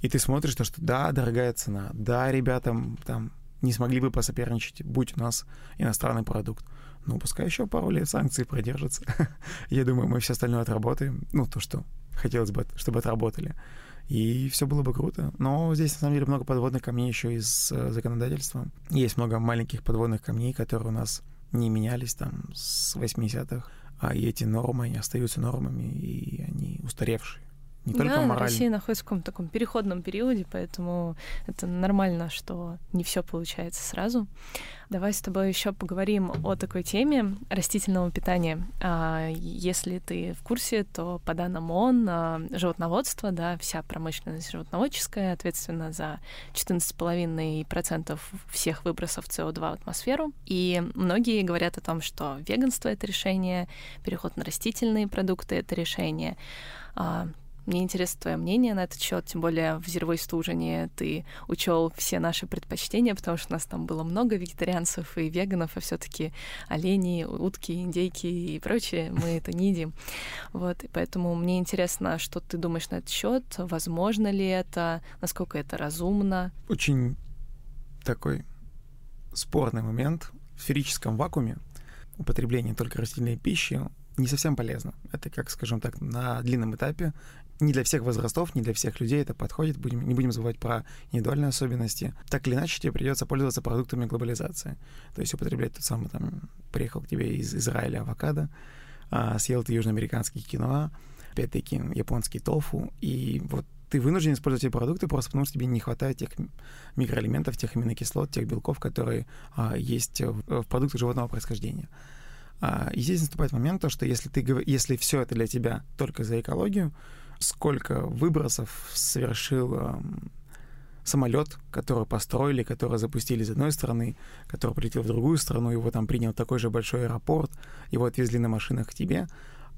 [SPEAKER 2] и ты смотришь то, что да, дорогая цена, да, ребятам там не смогли бы посоперничать, будь у нас иностранный продукт. Ну, пускай еще пару лет санкции продержатся. Я думаю, мы все остальное отработаем. Ну, то, что хотелось бы, чтобы отработали. И все было бы круто. Но здесь, на самом деле, много подводных камней еще из э, законодательства. Есть много маленьких подводных камней, которые у нас не менялись там с 80-х. А и эти нормы, они остаются нормами, и они устаревшие не только
[SPEAKER 1] да,
[SPEAKER 2] морально.
[SPEAKER 1] Россия находится в каком-то таком переходном периоде, поэтому это нормально, что не все получается сразу. Давай с тобой еще поговорим о такой теме растительного питания. А, если ты в курсе, то по данным ООН а, животноводство, да, вся промышленность животноводческая ответственна за 14,5% всех выбросов СО2 в атмосферу. И многие говорят о том, что веганство — это решение, переход на растительные продукты — это решение. Мне интересно твое мнение на этот счет, тем более в зеровой стужине ты учел все наши предпочтения, потому что у нас там было много вегетарианцев и веганов, а все-таки олени, утки, индейки и прочее мы это не едим. Вот, и поэтому мне интересно, что ты думаешь на этот счет, возможно ли это, насколько это разумно.
[SPEAKER 2] Очень такой спорный момент. В сферическом вакууме употребление только растительной пищи не совсем полезно. Это, как, скажем так, на длинном этапе не для всех возрастов, не для всех людей это подходит. Будем, не будем забывать про индивидуальные особенности. Так или иначе, тебе придется пользоваться продуктами глобализации. То есть употреблять тот самый, там, приехал к тебе из Израиля авокадо, а, съел ты южноамериканский киноа, опять-таки японский тофу, и вот ты вынужден использовать эти продукты просто потому, что тебе не хватает тех микроэлементов, тех аминокислот, тех белков, которые а, есть в, в продуктах животного происхождения. А, и здесь наступает момент, то, что если, ты, если все это для тебя только за экологию, сколько выбросов совершил э, самолет, который построили, который запустили с одной стороны, который полетел в другую страну, его там принял такой же большой аэропорт, его отвезли на машинах к тебе,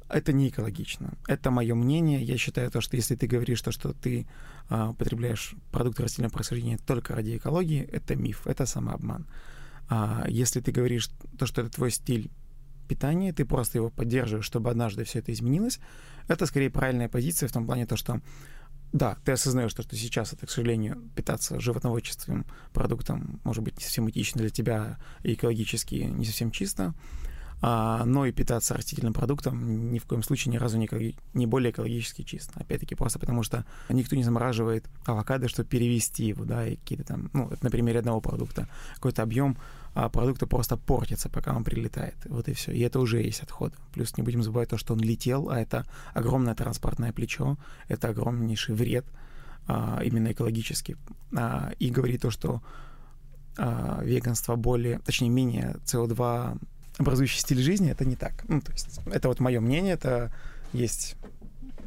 [SPEAKER 2] это не экологично. Это мое мнение. Я считаю то, что если ты говоришь то, что ты э, употребляешь продукты растительного происхождения только ради экологии, это миф, это самообман. А если ты говоришь то, что это твой стиль питания, ты просто его поддерживаешь, чтобы однажды все это изменилось, это скорее правильная позиция в том плане, то, что да, ты осознаешь, что, что сейчас это, к сожалению, питаться животноводческим продуктом может быть не совсем этично для тебя экологически не совсем чисто. А, но и питаться растительным продуктом ни в коем случае ни разу не, не более экологически чисто. Опять-таки просто потому, что никто не замораживает авокадо, чтобы перевести его, да, и какие-то там, ну, это на примере одного продукта, какой-то объем а продукта просто портится, пока он прилетает. Вот и все. И это уже есть отход. Плюс не будем забывать то, что он летел, а это огромное транспортное плечо, это огромнейший вред а, именно экологически. А, и говорит то, что а, веганство более, точнее, менее СО2 образующий стиль жизни, это не так. Ну, то есть это вот мое мнение, это есть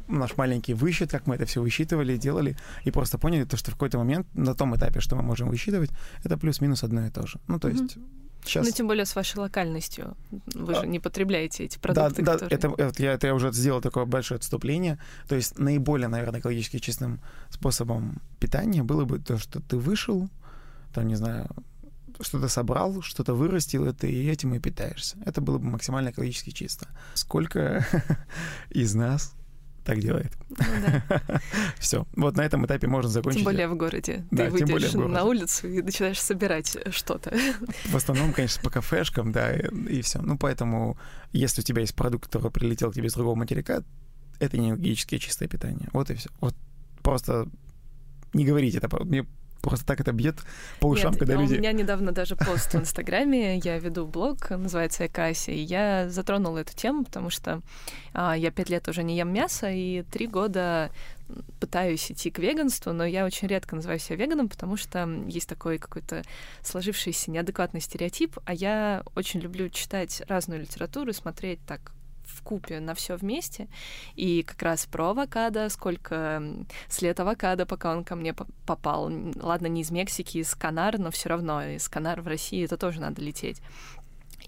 [SPEAKER 2] наш маленький высчет, как мы это все высчитывали, делали, и просто поняли то, что в какой-то момент на том этапе, что мы можем высчитывать, это плюс-минус одно и то же. Ну, то есть mm-hmm.
[SPEAKER 1] Сейчас... Ну, тем более с вашей локальностью. Вы же а, не потребляете эти продукты,
[SPEAKER 2] да,
[SPEAKER 1] которые...
[SPEAKER 2] Да, это, это, я, это я уже сделал такое большое отступление. То есть наиболее, наверное, экологически чистым способом питания было бы то, что ты вышел, там, не знаю, что-то собрал, что-то вырастил, это и этим и питаешься. Это было бы максимально экологически чисто. Сколько из нас так делает. Ну, да. Все. Вот на этом этапе можно закончить.
[SPEAKER 1] Тем более в городе. Да, Ты выйдешь на улицу и начинаешь собирать что-то.
[SPEAKER 2] В основном, конечно, по кафешкам, да, и, и все. Ну, поэтому, если у тебя есть продукт, который прилетел к тебе с другого материка, это не экологически чистое питание. Вот и все. Вот просто не говорите это. Мне просто так это бьет по ушам,
[SPEAKER 1] Нет,
[SPEAKER 2] когда люди...
[SPEAKER 1] У меня недавно даже пост в Инстаграме, я веду блог, называется Экаси, и я затронула эту тему, потому что а, я пять лет уже не ем мясо, и три года пытаюсь идти к веганству, но я очень редко называю себя веганом, потому что есть такой какой-то сложившийся неадекватный стереотип, а я очень люблю читать разную литературу смотреть так купе на все вместе. И как раз про авокадо, сколько след авокадо, пока он ко мне попал. Ладно, не из Мексики, из Канар, но все равно из Канар в России это тоже надо лететь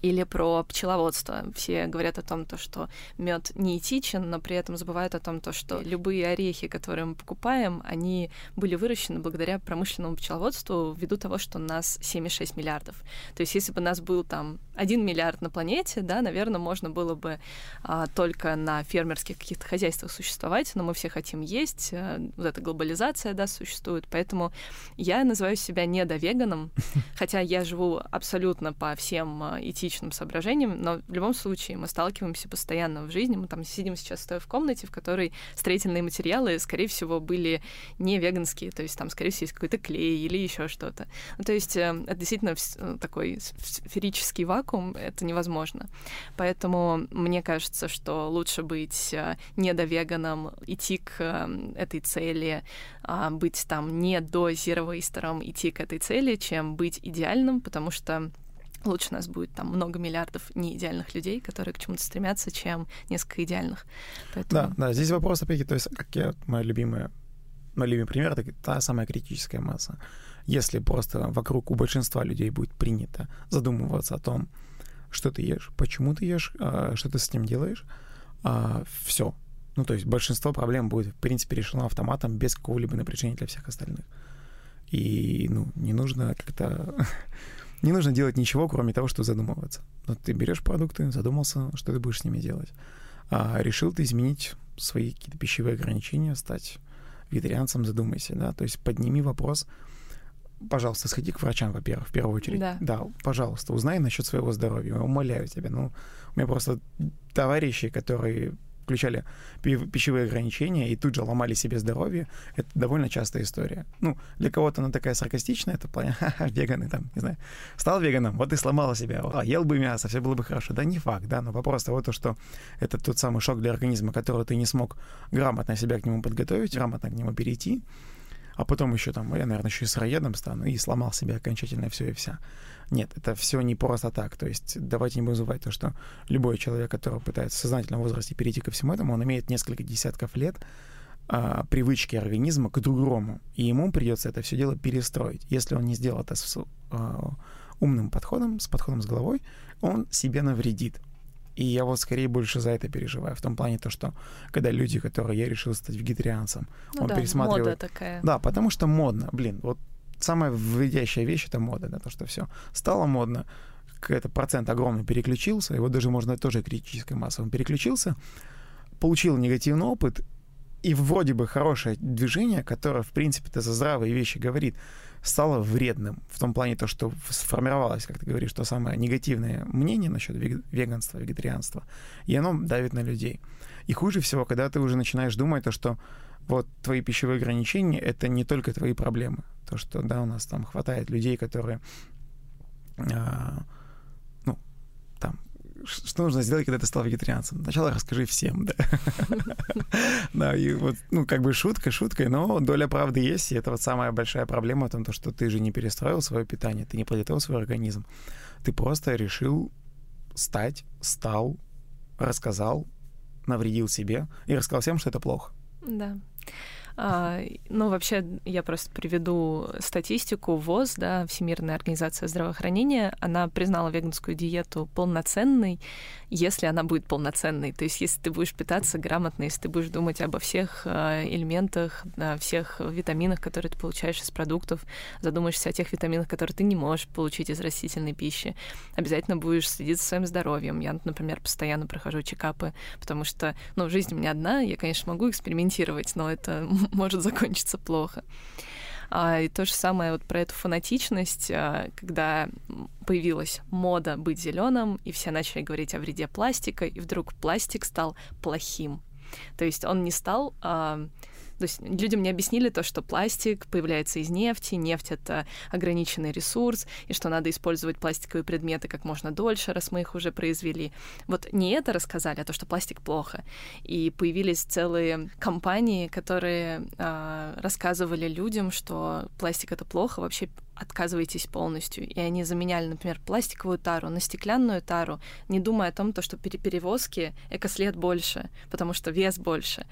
[SPEAKER 1] или про пчеловодство. Все говорят о том, то, что мед не этичен, но при этом забывают о том, то, что любые орехи, которые мы покупаем, они были выращены благодаря промышленному пчеловодству ввиду того, что у нас 7,6 миллиардов. То есть если бы у нас был там 1 миллиард на планете, да, наверное, можно было бы а, только на фермерских каких-то хозяйствах существовать, но мы все хотим есть, а, вот эта глобализация, да, существует, поэтому я называю себя недовеганом, хотя я живу абсолютно по всем этичным этичным соображениям, но в любом случае мы сталкиваемся постоянно в жизни. Мы там сидим сейчас стоя в комнате, в которой строительные материалы, скорее всего, были не веганские, то есть там, скорее всего, есть какой-то клей или еще что-то. Ну, то есть э, это действительно э, такой сферический вакуум, это невозможно. Поэтому мне кажется, что лучше быть э, недовеганом, идти к этой цели, а, быть там не до зеровейстером, идти к этой цели, чем быть идеальным, потому что лучше у нас будет там много миллиардов неидеальных людей, которые к чему-то стремятся, чем несколько идеальных.
[SPEAKER 2] Поэтому... Да, да, здесь вопрос, опять то есть, как я, моя любимая, мой любимый пример, это та самая критическая масса. Если просто вокруг у большинства людей будет принято задумываться о том, что ты ешь, почему ты ешь, а, что ты с ним делаешь, а, все. Ну, то есть большинство проблем будет, в принципе, решено автоматом без какого-либо напряжения для всех остальных. И, ну, не нужно как-то не нужно делать ничего, кроме того, что задумываться. Вот ты берешь продукты, задумался, что ты будешь с ними делать. А решил ты изменить свои какие-то пищевые ограничения, стать вегетарианцем, задумайся, да, то есть подними вопрос, пожалуйста, сходи к врачам, во-первых, в первую очередь.
[SPEAKER 1] Да.
[SPEAKER 2] да, пожалуйста, узнай насчет своего здоровья, умоляю тебя. Ну, у меня просто товарищи, которые включали пищевые ограничения и тут же ломали себе здоровье, это довольно частая история. Ну, для кого-то она такая саркастичная, это плане, ха-ха, веганы там, не знаю, стал веганом, вот и сломала себя, а, ел бы мясо, все было бы хорошо. Да не факт, да, но вопрос того, то, что это тот самый шок для организма, который ты не смог грамотно себя к нему подготовить, грамотно к нему перейти, а потом еще там, я, наверное, еще и сыроедом стану, и сломал себя окончательно все и вся. Нет, это все не просто так. То есть давайте не будем забывать то, что любой человек, который пытается в сознательном возрасте перейти ко всему этому, он имеет несколько десятков лет а, привычки организма к другому, и ему придется это все дело перестроить. Если он не сделал это с а, умным подходом, с подходом с головой, он себе навредит. И я вот скорее больше за это переживаю. В том плане то, что когда люди, которые я решил стать вегетарианцем,
[SPEAKER 1] ну
[SPEAKER 2] он
[SPEAKER 1] да,
[SPEAKER 2] пересматривает...
[SPEAKER 1] Мода такая.
[SPEAKER 2] Да, потому что модно. Блин, вот самая вводящая вещь — это мода, да, то, что все стало модно, какой-то процент огромный переключился, его даже можно тоже критической массой, он переключился, получил негативный опыт, и вроде бы хорошее движение, которое, в принципе-то, за здравые вещи говорит, стало вредным в том плане то, что сформировалось, как ты говоришь, то самое негативное мнение насчет веганства, вегетарианства, и оно давит на людей. И хуже всего, когда ты уже начинаешь думать то, что вот твои пищевые ограничения — это не только твои проблемы. То, что, да, у нас там хватает людей, которые, а, что нужно сделать, когда ты стал вегетарианцем? Сначала расскажи всем, да. Да, и вот, ну, как бы шутка шуткой, но доля правды есть, и это вот самая большая проблема о том, что ты же не перестроил свое питание, ты не подготовил свой организм. Ты просто решил стать, стал, рассказал, навредил себе и рассказал всем, что это плохо.
[SPEAKER 1] Да. А, ну, вообще, я просто приведу статистику ВОЗ, да, Всемирная организация здравоохранения, она признала веганскую диету полноценной, если она будет полноценной. То есть, если ты будешь питаться грамотно, если ты будешь думать обо всех а, элементах, о всех витаминах, которые ты получаешь из продуктов, задумаешься о тех витаминах, которые ты не можешь получить из растительной пищи, обязательно будешь следить за своим здоровьем. Я, например, постоянно прохожу чекапы, потому что, ну, жизнь у меня одна, я, конечно, могу экспериментировать, но это может закончиться плохо. А, и то же самое вот про эту фанатичность, а, когда появилась мода быть зеленым, и все начали говорить о вреде пластика, и вдруг пластик стал плохим. То есть он не стал а, то есть людям не объяснили то, что пластик появляется из нефти, нефть — это ограниченный ресурс, и что надо использовать пластиковые предметы как можно дольше, раз мы их уже произвели. Вот не это рассказали, а то, что пластик плохо. И появились целые компании, которые э, рассказывали людям, что пластик — это плохо, вообще отказываетесь полностью. И они заменяли, например, пластиковую тару на стеклянную тару, не думая о том, то, что при перевозке экослед больше, потому что вес больше.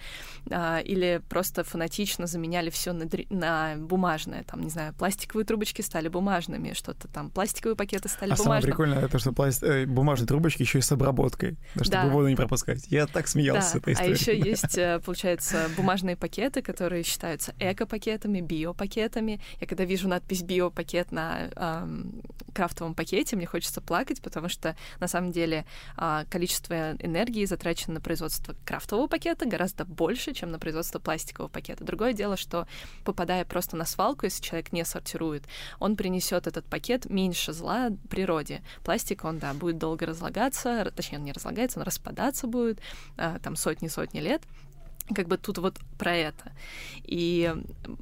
[SPEAKER 1] А, или просто фанатично заменяли все на, на бумажное. Там, не знаю, пластиковые трубочки стали бумажными, что-то там, пластиковые пакеты стали а бумажными.
[SPEAKER 2] самое прикольное это, что пласт... э, бумажные трубочки еще и с обработкой, чтобы да. воду не пропускать. Я так смеялся да. с этой
[SPEAKER 1] историей. А еще есть, э, получается, бумажные пакеты, которые считаются эко-пакетами, биопакетами. Я когда вижу надпись био пакет на эм, крафтовом пакете, мне хочется плакать, потому что на самом деле э, количество энергии затрачено на производство крафтового пакета гораздо больше, чем на производство пластикового пакета. Другое дело, что попадая просто на свалку, если человек не сортирует, он принесет этот пакет меньше зла природе. Пластик, он, да, будет долго разлагаться, точнее, он не разлагается, он распадаться будет, э, там сотни-сотни лет, как бы тут вот про это. И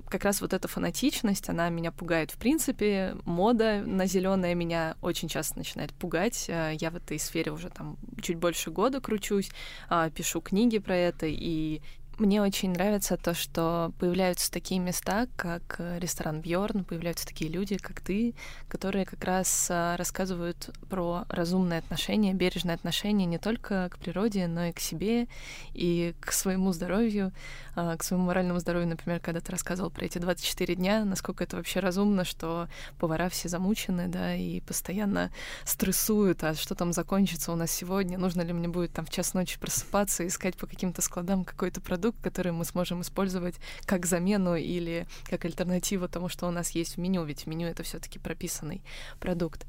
[SPEAKER 1] как раз вот эта фанатичность, она меня пугает в принципе. Мода на зеленое меня очень часто начинает пугать. Э, я в этой сфере уже там чуть больше года кручусь, а, пишу книги про это, и мне очень нравится то, что появляются такие места, как э, ресторан Бьорн, появляются такие люди, как ты, которые как раз э, рассказывают про разумное отношение, бережное отношение не только к природе, но и к себе, и к своему здоровью, э, к своему моральному здоровью, например, когда ты рассказывал про эти 24 дня, насколько это вообще разумно, что повара все замучены, да, и постоянно стрессуют, а что там закончится у нас сегодня, нужно ли мне будет там в час ночи просыпаться, искать по каким-то складам какой-то продукт, продукт, который мы сможем использовать как замену или как альтернативу тому, что у нас есть в меню, ведь в меню это все-таки прописанный продукт.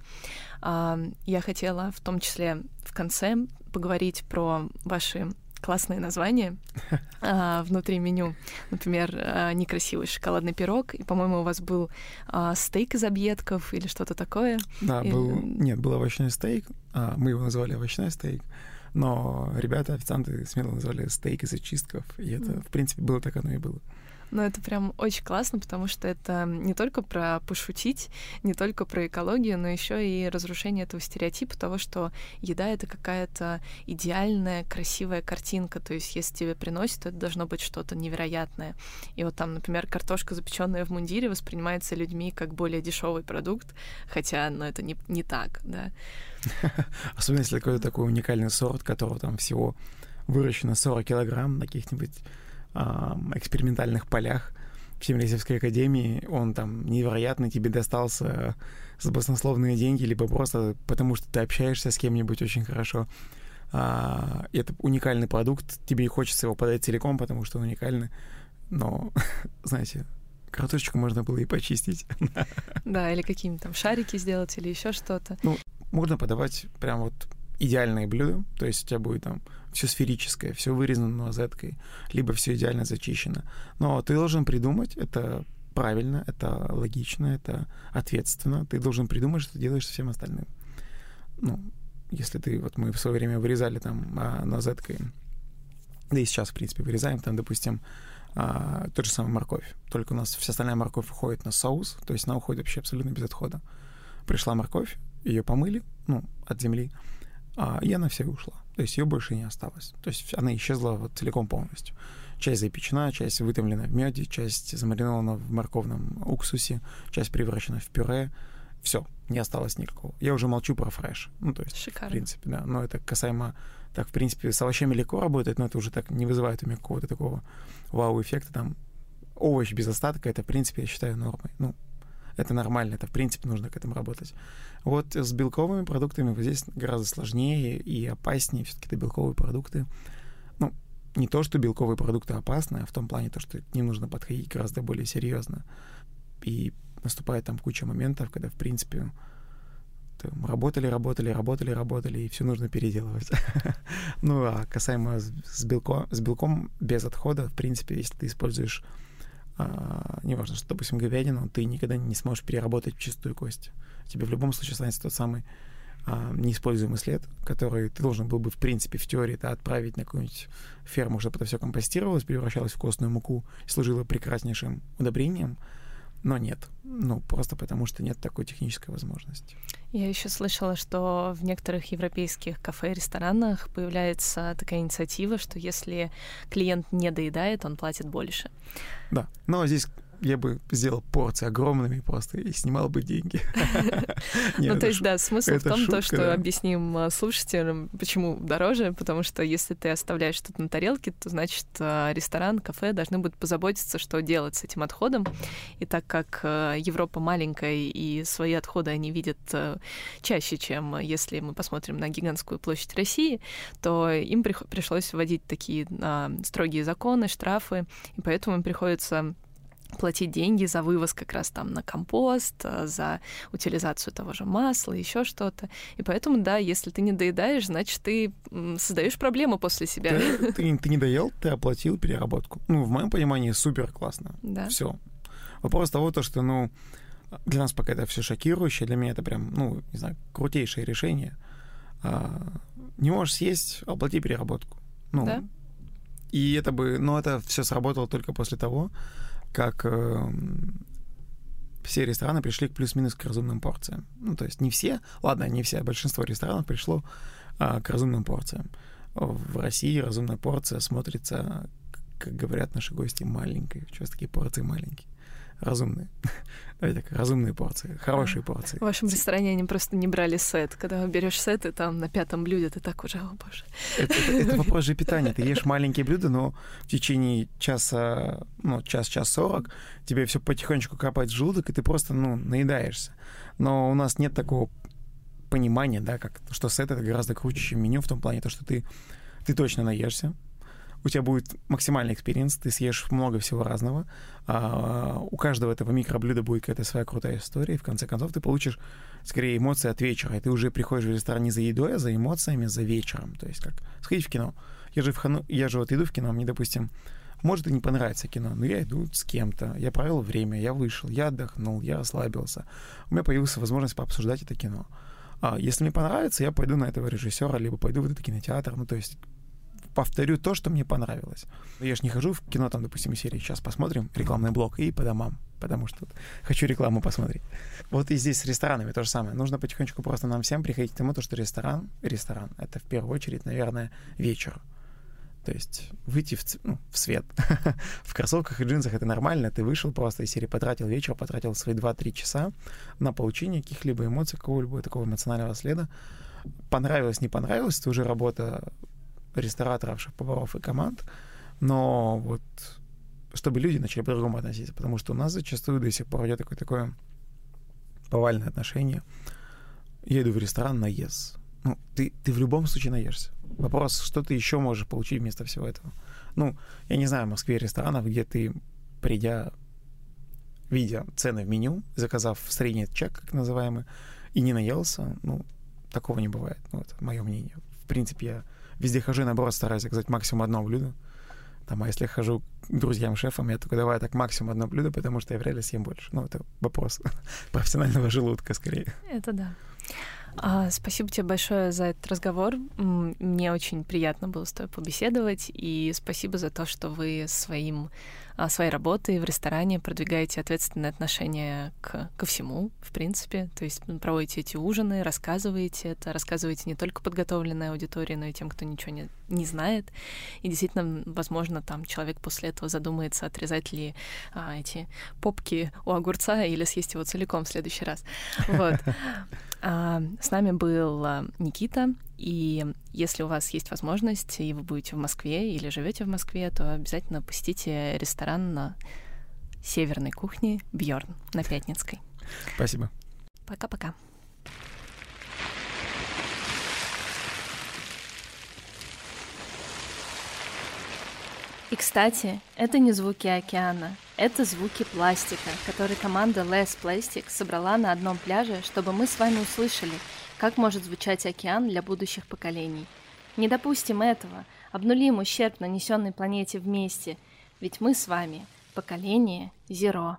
[SPEAKER 1] Я хотела в том числе в конце поговорить про ваши классные названия а, внутри меню. Например, а, некрасивый шоколадный пирог, и, по-моему, у вас был а, стейк из объедков или что-то такое.
[SPEAKER 2] Да,
[SPEAKER 1] и...
[SPEAKER 2] был... Нет, был овощной стейк, а, мы его называли овощной стейк. Но ребята, официанты смело назвали стейк из очистков, и это, в принципе, было так оно и было.
[SPEAKER 1] Но это прям очень классно, потому что это не только про пошутить, не только про экологию, но еще и разрушение этого стереотипа того, что еда это какая-то идеальная, красивая картинка. То есть, если тебе приносят, то это должно быть что-то невероятное. И вот там, например, картошка, запеченная в мундире, воспринимается людьми как более дешевый продукт, хотя, ну, это не, не так, да.
[SPEAKER 2] Особенно если какой-то такой уникальный сорт, которого там всего выращено 40 килограмм на каких-нибудь экспериментальных полях в Тимирязевской академии, он там невероятно тебе достался за баснословные деньги, либо просто потому, что ты общаешься с кем-нибудь очень хорошо. А, это уникальный продукт, тебе не хочется его подать целиком, потому что он уникальный, но, знаете, картошечку можно было и почистить.
[SPEAKER 1] Да, или какие-нибудь там шарики сделать, или еще что-то.
[SPEAKER 2] Ну, можно подавать прям вот идеальные блюда, то есть у тебя будет там все сферическое, все вырезано нозеткой, либо все идеально зачищено. Но ты должен придумать, это правильно, это логично, это ответственно. Ты должен придумать, что ты делаешь со всем остальным. Ну, если ты, вот мы в свое время вырезали там а, Z, да и сейчас, в принципе, вырезаем, там, допустим, а, тот же самый морковь. Только у нас вся остальная морковь уходит на соус, то есть она уходит вообще абсолютно без отхода. Пришла морковь, ее помыли, ну, от земли, а, и она вся ушла. То есть ее больше не осталось. То есть она исчезла вот целиком полностью. Часть запечена, часть вытомлена в меде, часть замаринована в морковном уксусе, часть превращена в пюре. Все, не осталось никакого. Я уже молчу про фреш. Ну, то есть,
[SPEAKER 1] Шикарно.
[SPEAKER 2] в принципе, да. Но это касаемо... Так, в принципе, с овощами легко работает, но это уже так не вызывает у меня какого-то такого вау-эффекта. Там овощ без остатка, это, в принципе, я считаю нормой. Ну, это нормально, это, в принципе, нужно к этому работать. Вот с белковыми продуктами здесь гораздо сложнее и опаснее. Все-таки это белковые продукты. Ну, не то, что белковые продукты опасны, а в том плане то, что к ним нужно подходить гораздо более серьезно. И наступает там куча моментов, когда, в принципе, там, работали, работали, работали, работали, и все нужно переделывать. ну, а касаемо с, с белком без отхода, в принципе, если ты используешь, а, неважно, что, допустим, говядину, ты никогда не сможешь переработать в чистую кость. Тебе в любом случае останется тот самый а, неиспользуемый след, который ты должен был бы, в принципе, в теории да, отправить на какую-нибудь ферму, чтобы это все компостировалось, превращалось в костную муку служило прекраснейшим удобрением но нет. Ну, просто потому что нет такой технической возможности.
[SPEAKER 1] Я еще слышала, что в некоторых европейских кафе и ресторанах появляется такая инициатива, что если клиент не доедает, он платит больше.
[SPEAKER 2] Да, но здесь я бы сделал порции огромными просто и снимал бы деньги.
[SPEAKER 1] Ну, то есть, да, смысл в том, то, что объясним а, слушателям, почему дороже, потому что если ты оставляешь что-то на тарелке, то, значит, а, ресторан, кафе должны будут позаботиться, что делать с этим отходом. И так как а, Европа маленькая и свои отходы они видят чаще, чем если мы посмотрим на гигантскую площадь России, то им пришлось вводить такие строгие законы, штрафы, и поэтому им приходится платить деньги за вывоз как раз там на компост, э, за утилизацию того же масла, еще что-то. И поэтому, да, если ты не доедаешь, значит, ты создаешь проблему после себя.
[SPEAKER 2] Ты, ты, ты не доел, ты оплатил переработку. Ну, в моем понимании, супер классно.
[SPEAKER 1] Да.
[SPEAKER 2] Все. Вопрос того, то, что, ну, для нас пока это все шокирующее, для меня это прям, ну, не знаю, крутейшее решение. А, не можешь съесть, оплати переработку. Ну,
[SPEAKER 1] да.
[SPEAKER 2] И это бы, но это все сработало только после того, как э, все рестораны пришли к плюс-минус к разумным порциям. Ну, то есть не все, ладно, не все, а большинство ресторанов пришло а, к разумным порциям. В России разумная порция смотрится, как говорят наши гости, маленькой. Что такие порции маленькие? Разумные. Давай так, разумные порции, хорошие порции.
[SPEAKER 1] В вашем ресторане они просто не брали сет. Когда берешь сет, и там на пятом блюде ты так уже, о боже.
[SPEAKER 2] Это, это, это вопрос же питания. Ты ешь маленькие блюда, но в течение часа, ну, час-час сорок тебе все потихонечку капает в желудок, и ты просто, ну, наедаешься. Но у нас нет такого понимания, да, как, что сет это гораздо круче, чем меню в том плане, то, что ты, ты точно наешься, у тебя будет максимальный experience, ты съешь много всего разного, а, у каждого этого микроблюда будет какая-то своя крутая история, и в конце концов ты получишь скорее эмоции от вечера, и ты уже приходишь в ресторан не за едой, а за эмоциями, за вечером, то есть как сходить в кино. Я же, в хану, я же вот иду в кино, мне, допустим, может и не понравится кино, но я иду с кем-то, я провел время, я вышел, я отдохнул, я расслабился, у меня появилась возможность пообсуждать это кино. А если мне понравится, я пойду на этого режиссера, либо пойду в этот кинотеатр, ну то есть повторю то, что мне понравилось. Я же не хожу в кино, там, допустим, серии «Сейчас посмотрим рекламный блок» и по домам, потому что хочу рекламу посмотреть. Вот и здесь с ресторанами то же самое. Нужно потихонечку просто нам всем приходить к тому, то, что ресторан, ресторан — это в первую очередь, наверное, вечер. То есть выйти в, ну, в свет. в кроссовках и джинсах это нормально. Ты вышел просто из серии, потратил вечер, потратил свои 2-3 часа на получение каких-либо эмоций, какого-либо такого эмоционального следа. Понравилось, не понравилось, это уже работа рестораторов, шеф-поваров и команд, но вот чтобы люди начали по-другому относиться, потому что у нас зачастую до сих пор идет такое, такое повальное отношение. Я иду в ресторан на ес. Ну, ты, ты в любом случае наешься. Вопрос, что ты еще можешь получить вместо всего этого? Ну, я не знаю, в Москве ресторанов, где ты, придя, видя цены в меню, заказав средний чек, как называемый, и не наелся, ну, такого не бывает. Ну, это мое мнение. В принципе, я Везде хожу, наоборот, стараюсь заказать максимум одно блюдо. Там, а если хожу к друзьям-шефам, я только давай так максимум одно блюдо, потому что я вряд ли съем больше. Ну, это вопрос профессионального желудка скорее.
[SPEAKER 1] Это да. А, спасибо тебе большое за этот разговор. Мне очень приятно было с тобой побеседовать, и спасибо за то, что вы своим своей работой в ресторане продвигаете ответственное отношение к, ко всему, в принципе. То есть проводите эти ужины, рассказываете это, рассказываете не только подготовленной аудитории, но и тем, кто ничего не, не знает. И действительно, возможно, там человек после этого задумается, отрезать ли а, эти попки у огурца или съесть его целиком в следующий раз. Вот. А, с нами был а, Никита, и если у вас есть возможность, и вы будете в Москве или живете в Москве, то обязательно посетите ресторан на северной кухне Бьорн на Пятницкой.
[SPEAKER 2] Спасибо.
[SPEAKER 1] Пока-пока. И, кстати, это не звуки океана, это звуки пластика, который команда Less Plastic собрала на одном пляже, чтобы мы с вами услышали, как может звучать океан для будущих поколений. Не допустим этого, обнулим ущерб, нанесенный планете вместе, ведь мы с вами поколение Зеро.